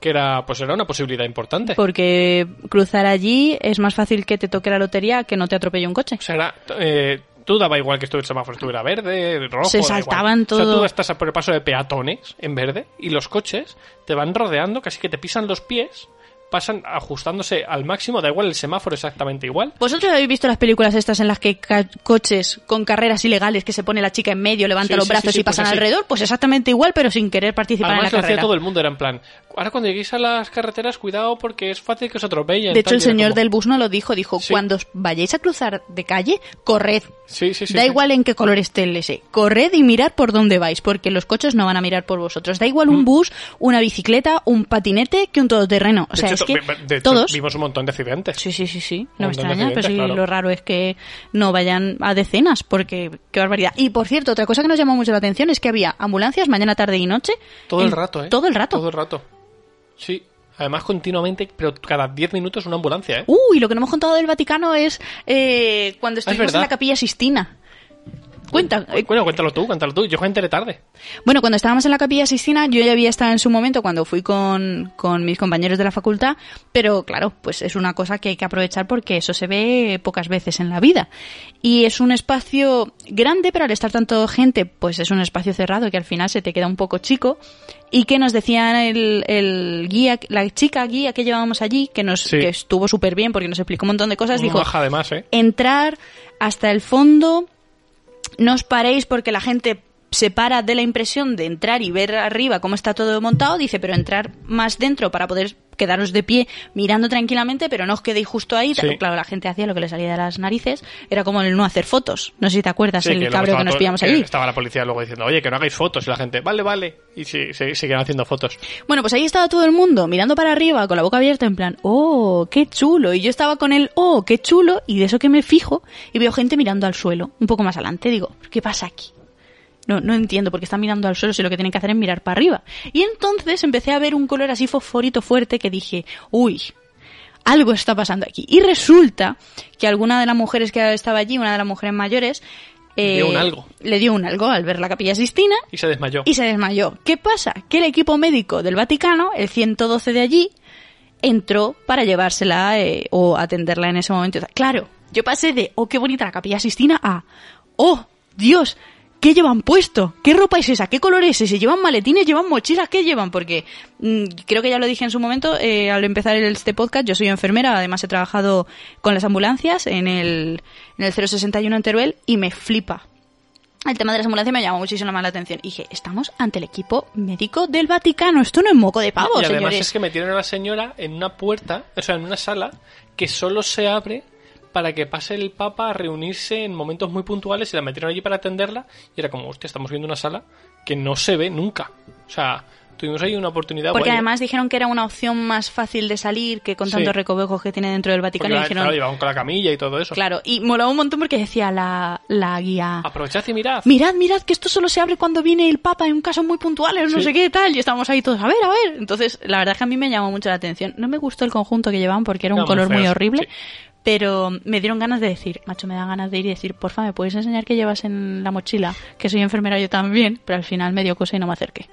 [SPEAKER 2] Que era, pues era una posibilidad importante.
[SPEAKER 1] Porque cruzar allí es más fácil que te toque la lotería que no te atropelle un coche.
[SPEAKER 2] O sea, era, eh, tú daba igual que el semáforo estuviera verde, rojo.
[SPEAKER 1] Se saltaban
[SPEAKER 2] igual. O sea,
[SPEAKER 1] todo.
[SPEAKER 2] tú estás por el paso de peatones en verde y los coches te van rodeando, casi que te pisan los pies, pasan ajustándose al máximo, da igual el semáforo exactamente igual.
[SPEAKER 1] ¿Vosotros habéis visto las películas estas en las que coches con carreras ilegales que se pone la chica en medio, levanta
[SPEAKER 2] Sí,
[SPEAKER 1] los
[SPEAKER 2] sí,
[SPEAKER 1] brazos
[SPEAKER 2] sí,
[SPEAKER 1] y
[SPEAKER 2] pues
[SPEAKER 1] pasan alrededor? Pues exactamente igual, pero sin querer participar
[SPEAKER 2] Además
[SPEAKER 1] en
[SPEAKER 2] lo
[SPEAKER 1] la
[SPEAKER 2] hacía
[SPEAKER 1] carrera.
[SPEAKER 2] todo el mundo, era en plan, ahora cuando lleguéis a las carreteras, cuidado porque es fácil que os atropellen.
[SPEAKER 1] De hecho, el señor
[SPEAKER 2] como-
[SPEAKER 1] del bus no lo dijo. Dijo, cuando vayáis a cruzar de calle, corred.
[SPEAKER 2] Sí, sí, sí.
[SPEAKER 1] da igual en qué color esté el ese. Corred y mirad por dónde vais, porque los coches no van a mirar por vosotros. Da igual
[SPEAKER 2] Mm.
[SPEAKER 1] un bus, una bicicleta, un patinete que un todoterreno. O
[SPEAKER 2] De
[SPEAKER 1] sea,
[SPEAKER 2] hecho,
[SPEAKER 1] es que
[SPEAKER 2] to- de hecho,
[SPEAKER 1] todos...
[SPEAKER 2] vimos un montón de accidentes.
[SPEAKER 1] Sí, sí, sí, sí. No me extraña, pero sí,
[SPEAKER 2] claro.
[SPEAKER 1] lo raro es que no vayan a decenas, porque qué barbaridad. Y por cierto, otra cosa que nos llamó mucho la atención es que había ambulancias mañana, tarde y noche.
[SPEAKER 2] Todo el rato, ¿eh?
[SPEAKER 1] Todo el rato.
[SPEAKER 2] Todo el rato. Sí. Además, continuamente, pero cada 10 minutos una ambulancia, ¿eh?
[SPEAKER 1] Uy, lo que no hemos contado del Vaticano es eh, cuando estuvimos en la Capilla Sistina. Cuenta.
[SPEAKER 2] Bueno, cuéntalo tú, cuéntalo tú. Yo enteré tarde.
[SPEAKER 1] Bueno, cuando estábamos en la Capilla Sistina, yo ya había estado en su momento cuando fui con, con mis compañeros de la facultad, pero claro, pues es una cosa que hay que aprovechar porque eso se ve pocas veces en la vida. Y es un espacio grande, pero al estar tanto gente, pues es un espacio cerrado que al final se te queda un poco chico. Y que nos decía el, el guía, la chica guía que llevábamos allí, que nos
[SPEAKER 2] Sí.
[SPEAKER 1] que estuvo súper bien porque nos explicó un montón de cosas, dijo,
[SPEAKER 2] baja además, ¿eh?
[SPEAKER 1] entrar hasta el fondo, no os paréis porque la gente se para de la impresión de entrar y ver arriba cómo está todo montado, dice, pero entrar más dentro para poder quedaros de pie mirando tranquilamente, pero no os quedéis justo ahí.
[SPEAKER 2] Sí.
[SPEAKER 1] Claro, la gente hacía lo que le salía de las narices, era como el no hacer fotos. No sé si te acuerdas
[SPEAKER 2] Sí,
[SPEAKER 1] el cabreo
[SPEAKER 2] estaba
[SPEAKER 1] que nos pillamos
[SPEAKER 2] que
[SPEAKER 1] allí.
[SPEAKER 2] Estaba la policía luego diciendo, oye, que no hagáis fotos. Y la gente, vale, vale. Y sí, sí, siguen haciendo fotos.
[SPEAKER 1] Bueno, pues ahí estaba todo el mundo mirando para arriba con la boca abierta en plan, oh, qué chulo. Y yo estaba con el, oh, qué chulo. Y de eso que me fijo y veo gente mirando al suelo, un poco más adelante. Digo, ¿qué pasa aquí? No, no entiendo por qué están mirando al suelo si lo que tienen que hacer es mirar para arriba. Y entonces empecé a ver un color así fosforito fuerte que dije, uy, algo está pasando aquí. Y resulta que alguna de las mujeres que estaba allí, una de las mujeres mayores, eh,
[SPEAKER 2] Dio un algo.
[SPEAKER 1] le dio un algo al ver la capilla Sistina
[SPEAKER 2] Y se desmayó.
[SPEAKER 1] y se desmayó. ¿Qué pasa? Que el equipo médico del Vaticano, el 112 de allí, entró para llevársela eh, o atenderla en ese momento. Claro, yo pasé de, oh, qué bonita la capilla Sistina, a, oh, Dios, ¿qué llevan puesto? ¿Qué ropa es esa? ¿Qué color es ese? ¿Llevan maletines? ¿Llevan mochilas? ¿Qué llevan? Porque mm, creo que ya lo dije en su momento eh, al empezar este podcast. Yo soy enfermera, además he trabajado con las ambulancias en el, en el 061 en Teruel y me flipa el tema de las ambulancias me llamó muchísimo más la atención. Y dije, estamos ante el equipo médico del Vaticano. Esto no es moco de pavo,
[SPEAKER 2] y además
[SPEAKER 1] señores.
[SPEAKER 2] es que metieron a la señora en una puerta, o sea, en una sala que solo se abre para que pase el Papa a reunirse en momentos muy puntuales y la metieron allí para atenderla y era como, hostia, estamos viendo una sala que no se ve nunca. O sea, tuvimos ahí una oportunidad
[SPEAKER 1] Porque
[SPEAKER 2] guay.
[SPEAKER 1] además dijeron que era una opción más fácil de salir que con
[SPEAKER 2] Sí.
[SPEAKER 1] tantos recovecos que tiene dentro del
[SPEAKER 2] Porque
[SPEAKER 1] Vaticano. y
[SPEAKER 2] la-
[SPEAKER 1] dijeron,
[SPEAKER 2] claro, llevaban con la camilla y todo eso.
[SPEAKER 1] claro, y molaba un montón porque decía la, la guía...
[SPEAKER 2] Aprovechad y mirad.
[SPEAKER 1] Mirad, mirad, que esto solo se abre cuando viene el Papa en casos muy puntuales, no
[SPEAKER 2] Sí.
[SPEAKER 1] sé qué tal, y estamos ahí todos, a ver, a ver. Entonces, la verdad es que a mí me llamó mucho la atención. No me gustó el conjunto que llevaban porque era un
[SPEAKER 2] muy
[SPEAKER 1] color muy
[SPEAKER 2] feos,
[SPEAKER 1] horrible,
[SPEAKER 2] sí.
[SPEAKER 1] Pero me dieron ganas de decir, macho, me da ganas de ir y decir, porfa, ¿me puedes enseñar qué llevas en la mochila? Que soy enfermera yo también, pero al final me dio cosa y no me acerqué.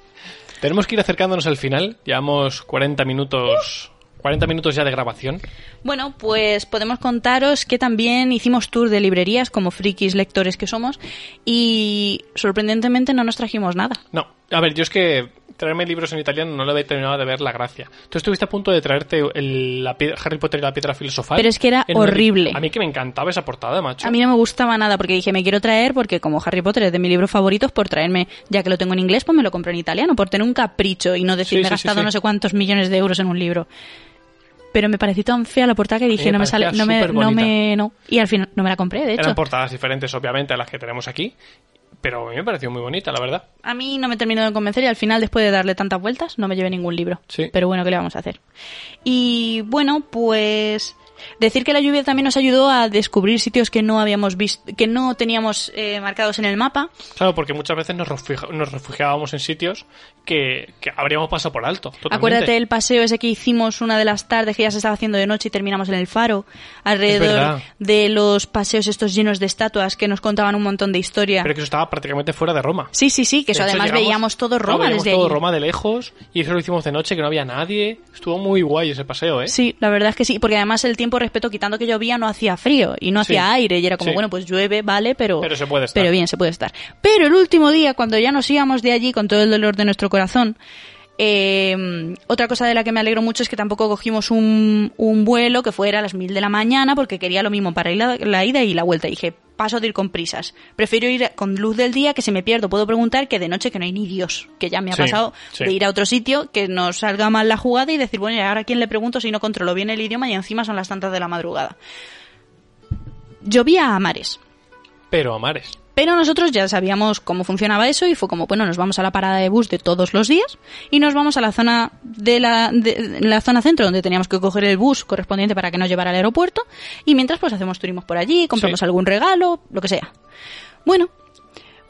[SPEAKER 2] Tenemos que ir acercándonos al final. Llevamos 40 minutos 40 minutos ya de grabación.
[SPEAKER 1] Bueno, pues podemos contaros que también hicimos tour de librerías como frikis lectores que somos y sorprendentemente no nos trajimos nada.
[SPEAKER 2] No, a ver, yo es que traerme libros en italiano no le había terminado de ver la gracia. Tú estuviste a punto de traerte el, la piedra- Harry Potter y la piedra filosofal.
[SPEAKER 1] Pero es que era horrible.
[SPEAKER 2] A mí que me encantaba esa portada, macho.
[SPEAKER 1] A mí no me gustaba nada porque dije, me quiero traer porque como Harry Potter es de mis libros favoritos, por traerme, ya que lo tengo en inglés, pues me lo compro en italiano, por tener un capricho y no decir,
[SPEAKER 2] Sí,
[SPEAKER 1] me he
[SPEAKER 2] sí,
[SPEAKER 1] gastado
[SPEAKER 2] sí.
[SPEAKER 1] no sé cuántos millones de euros en un libro. pero me pareció tan fea la portada que dije,
[SPEAKER 2] me
[SPEAKER 1] no me sale, no me, no
[SPEAKER 2] superbonita.
[SPEAKER 1] me, no. Y al final no me la compré, de hecho.
[SPEAKER 2] Eran portadas diferentes, obviamente, a las que tenemos aquí. Pero a mí me pareció muy bonita, la verdad.
[SPEAKER 1] A mí no me terminó de convencer y al final, después de darle tantas vueltas, no me llevé ningún libro.
[SPEAKER 2] Sí.
[SPEAKER 1] Pero bueno, ¿qué le vamos a hacer? Y bueno, pues decir que la lluvia también nos ayudó a descubrir sitios que no habíamos visto, que no teníamos eh, marcados en el mapa.
[SPEAKER 2] Claro, porque muchas veces nos, nos refugiábamos en sitios que, que habríamos pasado por alto. totalmente.
[SPEAKER 1] Acuérdate el paseo ese que hicimos una de las tardes que ya se estaba haciendo de noche y terminamos en el faro, alrededor de los paseos estos llenos de estatuas que nos contaban un montón de historia.
[SPEAKER 2] Pero que eso estaba prácticamente fuera de Roma.
[SPEAKER 1] Sí, sí, sí, que eso
[SPEAKER 2] hecho,
[SPEAKER 1] además
[SPEAKER 2] llegamos-
[SPEAKER 1] veíamos todo
[SPEAKER 2] claro,
[SPEAKER 1] Roma
[SPEAKER 2] veíamos
[SPEAKER 1] desde
[SPEAKER 2] todo
[SPEAKER 1] allí.
[SPEAKER 2] Roma de lejos y eso lo hicimos de noche, que no había nadie. Estuvo muy guay ese paseo, ¿eh?
[SPEAKER 1] Sí, la verdad es que sí, porque además el tiempo respetó, quitando que llovía, no hacía frío y no
[SPEAKER 2] Sí.
[SPEAKER 1] hacía aire y era como,
[SPEAKER 2] Sí.
[SPEAKER 1] bueno, pues llueve, vale, pero...
[SPEAKER 2] Pero se puede estar.
[SPEAKER 1] Pero bien, se puede estar. Pero el último día, cuando ya nos íbamos de allí con todo el dolor de nuestro corazón, eh, otra cosa de la que me alegro mucho es que tampoco cogimos un, un vuelo que fuera a las mil de la mañana porque quería lo mismo para ir la, la ida y la vuelta. Y dije, paso de ir con prisas. Prefiero ir con luz del día que se me pierdo. Puedo preguntar que de noche que no hay ni Dios. Que ya me ha
[SPEAKER 2] Sí,
[SPEAKER 1] pasado
[SPEAKER 2] sí.
[SPEAKER 1] de ir a otro sitio, que nos salga mal la jugada y decir, bueno, ¿y ahora a quién le pregunto si no controlo bien el idioma y encima son las tantas de la madrugada? Llovía a mares.
[SPEAKER 2] Pero a mares.
[SPEAKER 1] Pero nosotros ya sabíamos cómo funcionaba eso y fue como, bueno, nos vamos a la parada de bus de todos los días y nos vamos a la zona de la, de, la zona centro donde teníamos que coger el bus correspondiente para que nos llevara al aeropuerto y mientras pues hacemos turismos por allí, compramos
[SPEAKER 2] Sí.
[SPEAKER 1] algún regalo, lo que sea. Bueno,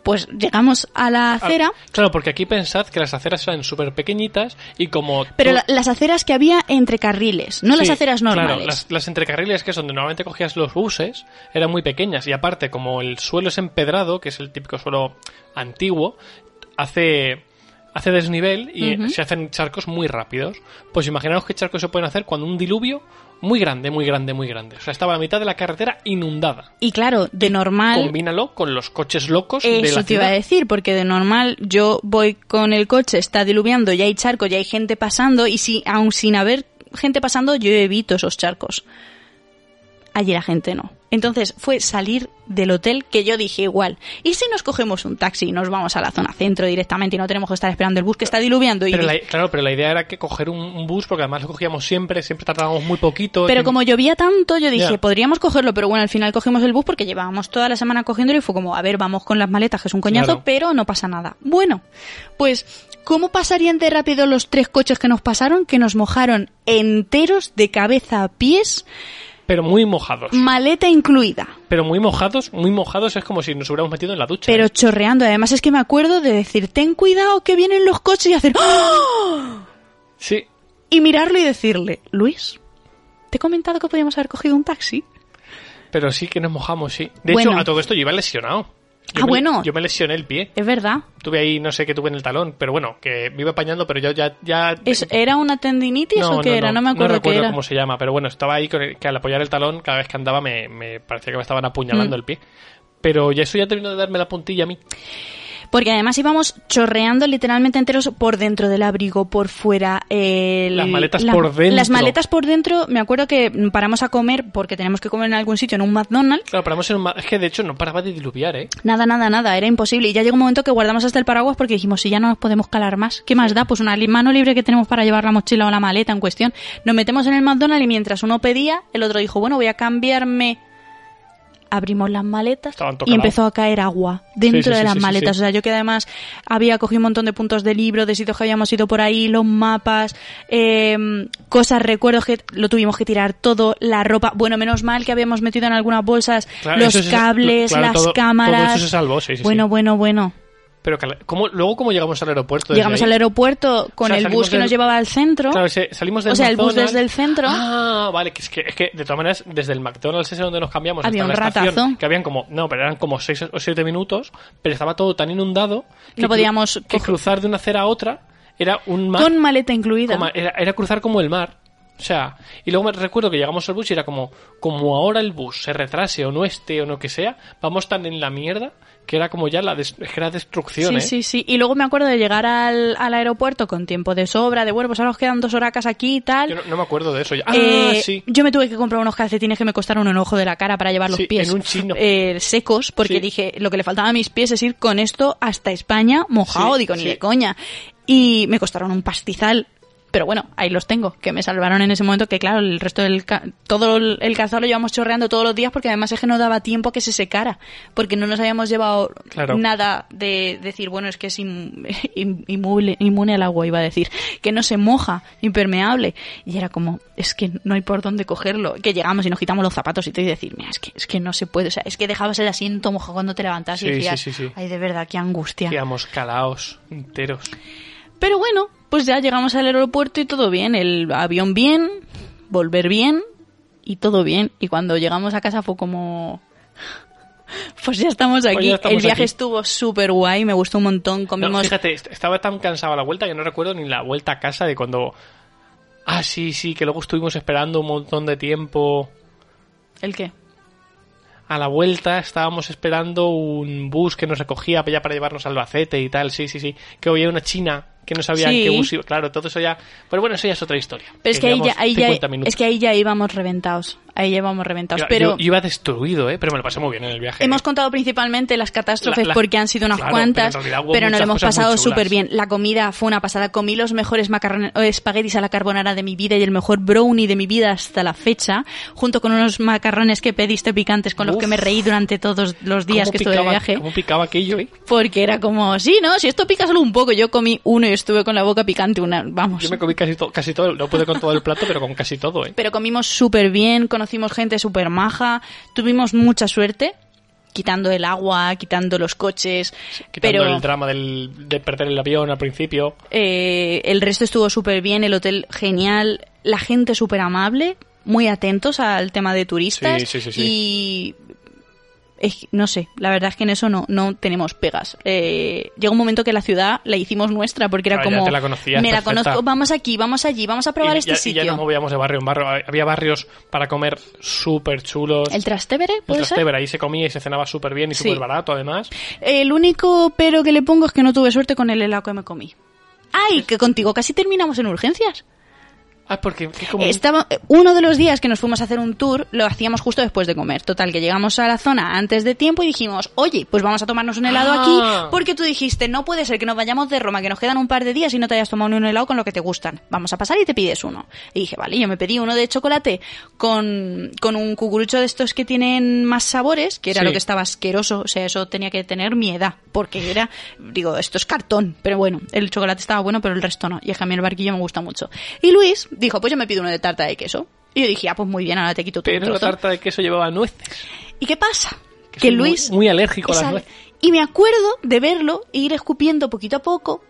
[SPEAKER 1] pues llegamos a la acera,
[SPEAKER 2] Ah, claro, porque aquí pensad que las aceras eran súper pequeñitas y como...
[SPEAKER 1] pero
[SPEAKER 2] tú-
[SPEAKER 1] la- las aceras que había entre carriles, no las aceras normales.
[SPEAKER 2] Claro, las, las entrecarriles, que es donde normalmente cogías los buses, eran muy pequeñas. Y aparte, como el suelo es empedrado, que es el típico suelo antiguo, hace, hace desnivel y se hacen charcos muy rápidos. Pues imaginaos qué charcos se pueden hacer cuando un diluvio muy grande, muy grande, muy grande. O sea, estaba la mitad de la carretera inundada.
[SPEAKER 1] Y claro, de normal...
[SPEAKER 2] Combínalo con los coches locos de
[SPEAKER 1] Eso
[SPEAKER 2] la
[SPEAKER 1] te iba a decir, porque de normal yo voy con el coche, está diluviando, ya hay charco, ya hay gente pasando, y si aun sin haber gente pasando, yo evito esos charcos. Allí la gente no. Entonces fue salir del hotel que yo dije igual. ¿Y si nos cogemos un taxi y nos vamos a la zona centro directamente y no tenemos que estar esperando el bus que está diluviando? Y
[SPEAKER 2] Pero la- claro, pero la idea era que coger un, un bus, porque además lo cogíamos siempre, siempre tardábamos muy poquito.
[SPEAKER 1] Pero como llovía tanto, yo dije, podríamos cogerlo, pero bueno, al final cogimos el bus porque llevábamos toda la semana cogiéndolo y fue como, a ver, vamos con las maletas, que es un coñazo,
[SPEAKER 2] Claro.
[SPEAKER 1] pero no pasa nada. Bueno, pues, ¿cómo pasarían de rápido los tres coches que nos pasaron? Que nos mojaron enteros de cabeza a pies,
[SPEAKER 2] Pero muy mojados.
[SPEAKER 1] maleta incluida.
[SPEAKER 2] Pero muy mojados, muy mojados es como si nos hubiéramos metido en la ducha.
[SPEAKER 1] Pero
[SPEAKER 2] ¿eh?
[SPEAKER 1] chorreando, además es que me acuerdo de decir, ten cuidado que vienen los coches y hacer ¡Oh!
[SPEAKER 2] Sí,
[SPEAKER 1] y mirarlo y decirle, Luis, ¿te he comentado que podíamos haber cogido un taxi?
[SPEAKER 2] pero sí que nos mojamos, sí. De
[SPEAKER 1] Bueno.
[SPEAKER 2] hecho, a todo esto yo iba lesionado. Yo
[SPEAKER 1] Ah,
[SPEAKER 2] me-
[SPEAKER 1] bueno.
[SPEAKER 2] Yo me lesioné el pie.
[SPEAKER 1] Es verdad.
[SPEAKER 2] Tuve ahí, no sé qué tuve en el talón, pero bueno, que me iba apañando, pero yo ya... ya
[SPEAKER 1] ¿Es- ¿Era una tendinitis o qué era? No me acuerdo qué
[SPEAKER 2] recuerdo
[SPEAKER 1] era.
[SPEAKER 2] cómo se llama, pero bueno, estaba ahí con el- que al apoyar el talón, cada vez que andaba me, me parecía que me estaban apuñalando
[SPEAKER 1] Mm.
[SPEAKER 2] el pie. Pero ya eso ya terminó de darme la puntilla a mí.
[SPEAKER 1] Porque además íbamos chorreando literalmente enteros por dentro del abrigo, por fuera. el-
[SPEAKER 2] Las maletas por dentro.
[SPEAKER 1] Las maletas por dentro, me acuerdo que paramos a comer, porque tenemos que comer en algún sitio, en un McDonald's.
[SPEAKER 2] Claro, paramos en un... Es que de hecho no paraba de diluviar, ¿eh?
[SPEAKER 1] Nada, nada, nada, era imposible. Y ya llegó un momento que guardamos hasta el paraguas porque dijimos, si ya no nos podemos calar más, ¿qué más da? Pues una mano libre que tenemos para llevar la mochila o la maleta en cuestión. Nos metemos en el McDonald's y mientras uno pedía, el otro dijo, bueno, voy a cambiarme. Abrimos las maletas y empezó a caer agua dentro
[SPEAKER 2] Sí, sí,
[SPEAKER 1] de las
[SPEAKER 2] sí,
[SPEAKER 1] maletas. O sea, yo que además había cogido un montón de puntos de libro, de sitios que habíamos ido por ahí, los mapas, eh, cosas, recuerdos que lo tuvimos que tirar todo, la ropa. Bueno, menos mal que habíamos metido en algunas bolsas
[SPEAKER 2] Claro,
[SPEAKER 1] los cables,
[SPEAKER 2] claro,
[SPEAKER 1] las
[SPEAKER 2] todo- todo
[SPEAKER 1] cámaras.
[SPEAKER 2] eso se salvó,
[SPEAKER 1] bueno, bueno, bueno.
[SPEAKER 2] Pero ¿cómo, luego, ¿cómo llegamos al aeropuerto?
[SPEAKER 1] Llegamos
[SPEAKER 2] ahí?
[SPEAKER 1] al aeropuerto con
[SPEAKER 2] O sea,
[SPEAKER 1] el bus que
[SPEAKER 2] del-
[SPEAKER 1] nos llevaba al centro.
[SPEAKER 2] Claro, salimos del
[SPEAKER 1] O sea, el bus desde el centro.
[SPEAKER 2] Ah, vale, que es que, es que de todas maneras, desde el McDonald's ese donde nos cambiamos
[SPEAKER 1] Había
[SPEAKER 2] hasta
[SPEAKER 1] un
[SPEAKER 2] la estación,
[SPEAKER 1] ratazo.
[SPEAKER 2] que habían como, no, pero eran como 6 o 7 minutos, pero estaba todo tan inundado que,
[SPEAKER 1] No podíamos
[SPEAKER 2] que cruzar de una acera a otra era un mar.
[SPEAKER 1] con maleta incluida.
[SPEAKER 2] era cruzar como el mar. O sea, y luego me recuerdo que llegamos al bus y era como, como ahora el bus se retrase o no esté o no que sea, vamos tan en la mierda que era como ya la des- era destrucción,
[SPEAKER 1] Sí,
[SPEAKER 2] ¿eh?
[SPEAKER 1] sí, sí. Y luego me acuerdo de llegar al, al aeropuerto con tiempo de sobra, de bueno, pues ahora nos quedan dos horacas aquí y tal.
[SPEAKER 2] Yo no, no me acuerdo de eso ya. Ah,
[SPEAKER 1] Eh,
[SPEAKER 2] sí.
[SPEAKER 1] Yo me tuve que comprar unos calcetines que me costaron un ojo de la cara para llevar los
[SPEAKER 2] Sí,
[SPEAKER 1] pies
[SPEAKER 2] en un chino.
[SPEAKER 1] eh, secos, porque
[SPEAKER 2] Sí.
[SPEAKER 1] dije, lo que le faltaba a mis pies es ir con esto hasta España mojado, digo, ni de coña. Y me costaron un pastizal. Pero bueno, ahí los tengo, que me salvaron en ese momento, que claro, el resto del... ca- todo el calzado lo llevamos chorreando todos los días porque además es que no daba tiempo a que se secara, porque no nos habíamos llevado
[SPEAKER 2] Claro.
[SPEAKER 1] nada de decir, bueno, es que es in- in- inmune, inmune al agua, iba a decir, que no se moja, impermeable. Y era como, es que no hay por dónde cogerlo. Que llegamos y nos quitamos los zapatos y te decir, mira, es que, es que no se puede, o sea, es que dejabas el asiento mojado cuando te levantas
[SPEAKER 2] Sí,
[SPEAKER 1] y decías,
[SPEAKER 2] sí, sí, sí.
[SPEAKER 1] ay, de verdad, qué angustia.
[SPEAKER 2] Quedamos calaos enteros.
[SPEAKER 1] Pero bueno, pues ya llegamos al aeropuerto y todo bien, el avión bien, volver bien y todo bien. Y cuando llegamos a casa fue como... Pues ya estamos aquí.
[SPEAKER 2] ya estamos
[SPEAKER 1] el viaje
[SPEAKER 2] aquí.
[SPEAKER 1] estuvo súper guay, me gustó un montón.
[SPEAKER 2] No,
[SPEAKER 1] Comimos...
[SPEAKER 2] fíjate, est- estaba tan cansado a la vuelta que no recuerdo ni la vuelta a casa de cuando... Ah, sí, sí, que luego estuvimos esperando un montón de tiempo.
[SPEAKER 1] ¿El qué?
[SPEAKER 2] A la vuelta estábamos esperando un bus que nos recogía ya para llevarnos a Albacete y tal, sí, sí, sí. Que había una china que no sabía
[SPEAKER 1] Sí.
[SPEAKER 2] qué iba. Claro, todo eso ya... Pero bueno, eso ya es otra historia.
[SPEAKER 1] Pero es que ahí ya,
[SPEAKER 2] llevamos
[SPEAKER 1] ahí ya-
[SPEAKER 2] 50 minutos.
[SPEAKER 1] es que ahí ya íbamos reventados. Ahí ya íbamos reventados.
[SPEAKER 2] Yo-
[SPEAKER 1] pero
[SPEAKER 2] yo iba destruido, ¿eh? Pero me lo pasé muy bien en el viaje.
[SPEAKER 1] hemos contado principalmente las catástrofes
[SPEAKER 2] La- la-
[SPEAKER 1] porque han sido unas
[SPEAKER 2] claro,
[SPEAKER 1] cuantas,
[SPEAKER 2] pero
[SPEAKER 1] pero nos lo hemos pasado súper bien. La comida fue una pasada. Comí los mejores macarrones, o espaguetis a la carbonara de mi vida y el mejor brownie de mi vida hasta la fecha, junto con unos macarrones que pediste picantes con los que me reí durante todos los días
[SPEAKER 2] ¿Cómo
[SPEAKER 1] que estuve de viaje.
[SPEAKER 2] ¿Cómo picaba aquello, eh?
[SPEAKER 1] Porque era como, sí, no, si esto pica solo un poco. Yo comí uno y estuve con la boca picante una, vamos.
[SPEAKER 2] Yo me comí casi, to- casi todo, no pude con todo el plato, pero con casi todo, ¿eh?
[SPEAKER 1] Pero comimos súper bien, conocimos gente súper maja, tuvimos mucha suerte, quitando el agua, quitando los coches,
[SPEAKER 2] Quitando
[SPEAKER 1] pero
[SPEAKER 2] el drama del, de perder el avión al principio.
[SPEAKER 1] eh, el resto estuvo súper bien, el hotel genial, la gente súper amable, muy atentos al tema de turistas
[SPEAKER 2] Sí, sí, sí, sí.
[SPEAKER 1] y es- no sé, la verdad es que en eso no, no tenemos pegas. Eh, llega un momento que la ciudad la hicimos nuestra porque era
[SPEAKER 2] Ah,
[SPEAKER 1] como
[SPEAKER 2] te la conocías,
[SPEAKER 1] me la conozco, vamos aquí, vamos allí, vamos a probar
[SPEAKER 2] y,
[SPEAKER 1] este
[SPEAKER 2] ya, y
[SPEAKER 1] sitio.
[SPEAKER 2] ya nos movíamos de barrio en barrio. Había barrios para comer súper chulos.
[SPEAKER 1] ¿El Trastevere?
[SPEAKER 2] El
[SPEAKER 1] ¿Puede ser?
[SPEAKER 2] Trastevere, ahí se comía y se cenaba súper bien y
[SPEAKER 1] Sí.
[SPEAKER 2] súper barato, además.
[SPEAKER 1] El único pero que le pongo es que no tuve suerte con el helado que me comí. ¡Ay! Que contigo casi terminamos en urgencias.
[SPEAKER 2] Ah, porque ¿qué comí?
[SPEAKER 1] Estaba, uno de los días que nos fuimos a hacer un tour lo hacíamos justo después de comer. Total, que llegamos a la zona antes de tiempo y dijimos, oye, pues vamos a tomarnos un helado
[SPEAKER 2] Ah.
[SPEAKER 1] aquí porque tú dijiste, no puede ser que nos vayamos de Roma, que nos quedan un par de días y no te hayas tomado ni un helado con lo que te gustan. Vamos a pasar y te pides uno. Y dije, vale, yo me pedí uno de chocolate con, con un cucurucho de estos que tienen más sabores, que era
[SPEAKER 2] Sí.
[SPEAKER 1] lo que estaba asqueroso. O sea, eso tenía que tener mi edad, porque era, digo, esto es cartón. Pero bueno, el chocolate estaba bueno, pero el resto no. Y es que a mí el barquillo me gusta mucho. Y Luis dijo, pues yo me pido uno de tarta de queso. Y yo dije, ah, pues muy bien, ahora te quito tu
[SPEAKER 2] Pero la tarta de queso llevaba nueces.
[SPEAKER 1] ¿Y qué pasa?
[SPEAKER 2] Que
[SPEAKER 1] Que,
[SPEAKER 2] soy muy-
[SPEAKER 1] Luis...
[SPEAKER 2] muy alérgico a las nueces.
[SPEAKER 1] Y me acuerdo de verlo e ir escupiendo poquito a poco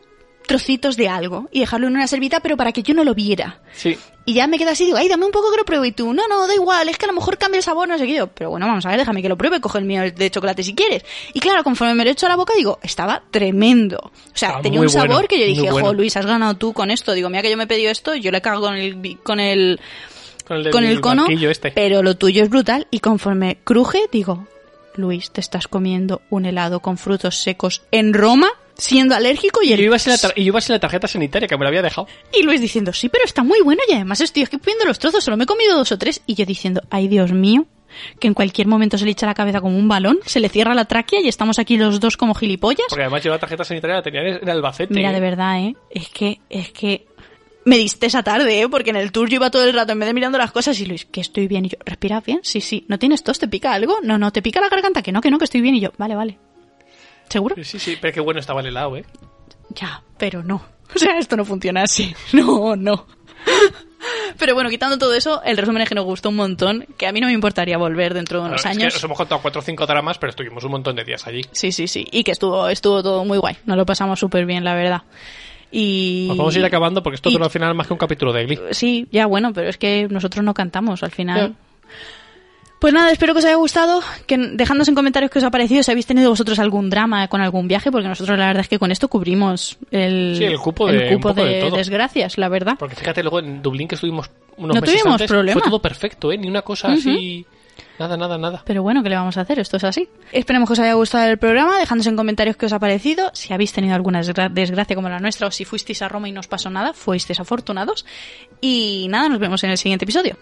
[SPEAKER 1] trocitos de algo y dejarlo en una servita, pero para que yo no lo viera.
[SPEAKER 2] Sí.
[SPEAKER 1] Y ya me quedo así, digo, ay, dame un poco que lo pruebe. Y tú, no, no, da igual, es que a lo mejor cambia el sabor, no sé qué. Yo, pero bueno, vamos a ver, déjame que lo pruebe, coge el mío de chocolate si quieres. Y claro, conforme me lo echo a la boca, digo, estaba tremendo. O sea, tenía un sabor
[SPEAKER 2] bueno,
[SPEAKER 1] que yo dije,
[SPEAKER 2] bueno.
[SPEAKER 1] jo, Luis, has ganado tú con esto. Digo, mira que yo me he pedido esto, yo le cago con el, con el,
[SPEAKER 2] Con el, del
[SPEAKER 1] con el cono,
[SPEAKER 2] este.
[SPEAKER 1] pero lo tuyo es brutal. Y conforme cruje, digo, Luis, te estás comiendo un helado con frutos secos en Roma, siendo alérgico y
[SPEAKER 2] Y
[SPEAKER 1] el
[SPEAKER 2] yo, iba sin la tar- y yo iba sin la tarjeta sanitaria que me la había dejado.
[SPEAKER 1] y Luis diciendo, sí, pero está muy bueno y además estoy escupiendo los trozos, solo me he comido dos o tres. Y yo diciendo, ay Dios mío, que en cualquier momento se le echa la cabeza como un balón, se le cierra la tráquea y estamos aquí los dos como gilipollas.
[SPEAKER 2] Porque además yo la tarjeta sanitaria la tenía en Albacete.
[SPEAKER 1] Mira, de verdad, ¿eh? Es que, es que me diste esa tarde, ¿eh? Porque en el tour yo iba todo el rato en vez de mirando las cosas y Luis, que estoy bien. Y yo, ¿respiras bien? Sí, sí. ¿No tienes tos? ¿Te pica algo? No, no. ¿Te pica la garganta? Que no, que no, que estoy bien. Y yo, vale, vale. ¿Seguro?
[SPEAKER 2] Sí, sí, pero qué bueno estaba el helado, ¿eh?
[SPEAKER 1] Ya, pero no. O sea, esto no funciona así. No, no. Pero bueno, quitando todo eso, el resumen es que nos gustó un montón, que a mí no me importaría volver dentro de unos
[SPEAKER 2] Claro, es que
[SPEAKER 1] años.
[SPEAKER 2] nos hemos contado cuatro o cinco dramas, pero estuvimos un montón de días allí.
[SPEAKER 1] Sí, sí, sí. Y que estuvo, estuvo todo muy guay. Nos lo pasamos súper bien, la verdad. Y...
[SPEAKER 2] Nos vamos a ir acabando porque esto
[SPEAKER 1] y-
[SPEAKER 2] dura al final más que un capítulo de Glee.
[SPEAKER 1] Sí, ya bueno, pero es que nosotros no cantamos al final.
[SPEAKER 2] Ya.
[SPEAKER 1] Pues nada, espero que os haya gustado, que dejadnos en comentarios qué os ha parecido, si habéis tenido vosotros algún drama con algún viaje, porque nosotros la verdad es que con esto cubrimos el,
[SPEAKER 2] Sí, el cupo de-
[SPEAKER 1] el cupo
[SPEAKER 2] un poco de
[SPEAKER 1] de
[SPEAKER 2] todo.
[SPEAKER 1] desgracias, la verdad.
[SPEAKER 2] Porque fíjate, luego en Dublín que estuvimos unos
[SPEAKER 1] No
[SPEAKER 2] meses
[SPEAKER 1] tuvimos
[SPEAKER 2] antes,
[SPEAKER 1] problema.
[SPEAKER 2] fue todo perfecto, ¿eh? Ni una cosa así... Nada, nada, nada.
[SPEAKER 1] Pero bueno, ¿qué le vamos a hacer? Esto es así. Esperemos que os haya gustado el programa. Dejadnos en comentarios qué os ha parecido. Si habéis tenido alguna desgra- desgracia como la nuestra o si fuisteis a Roma y no os pasó nada, fuisteis afortunados. Y nada, nos vemos en el siguiente episodio.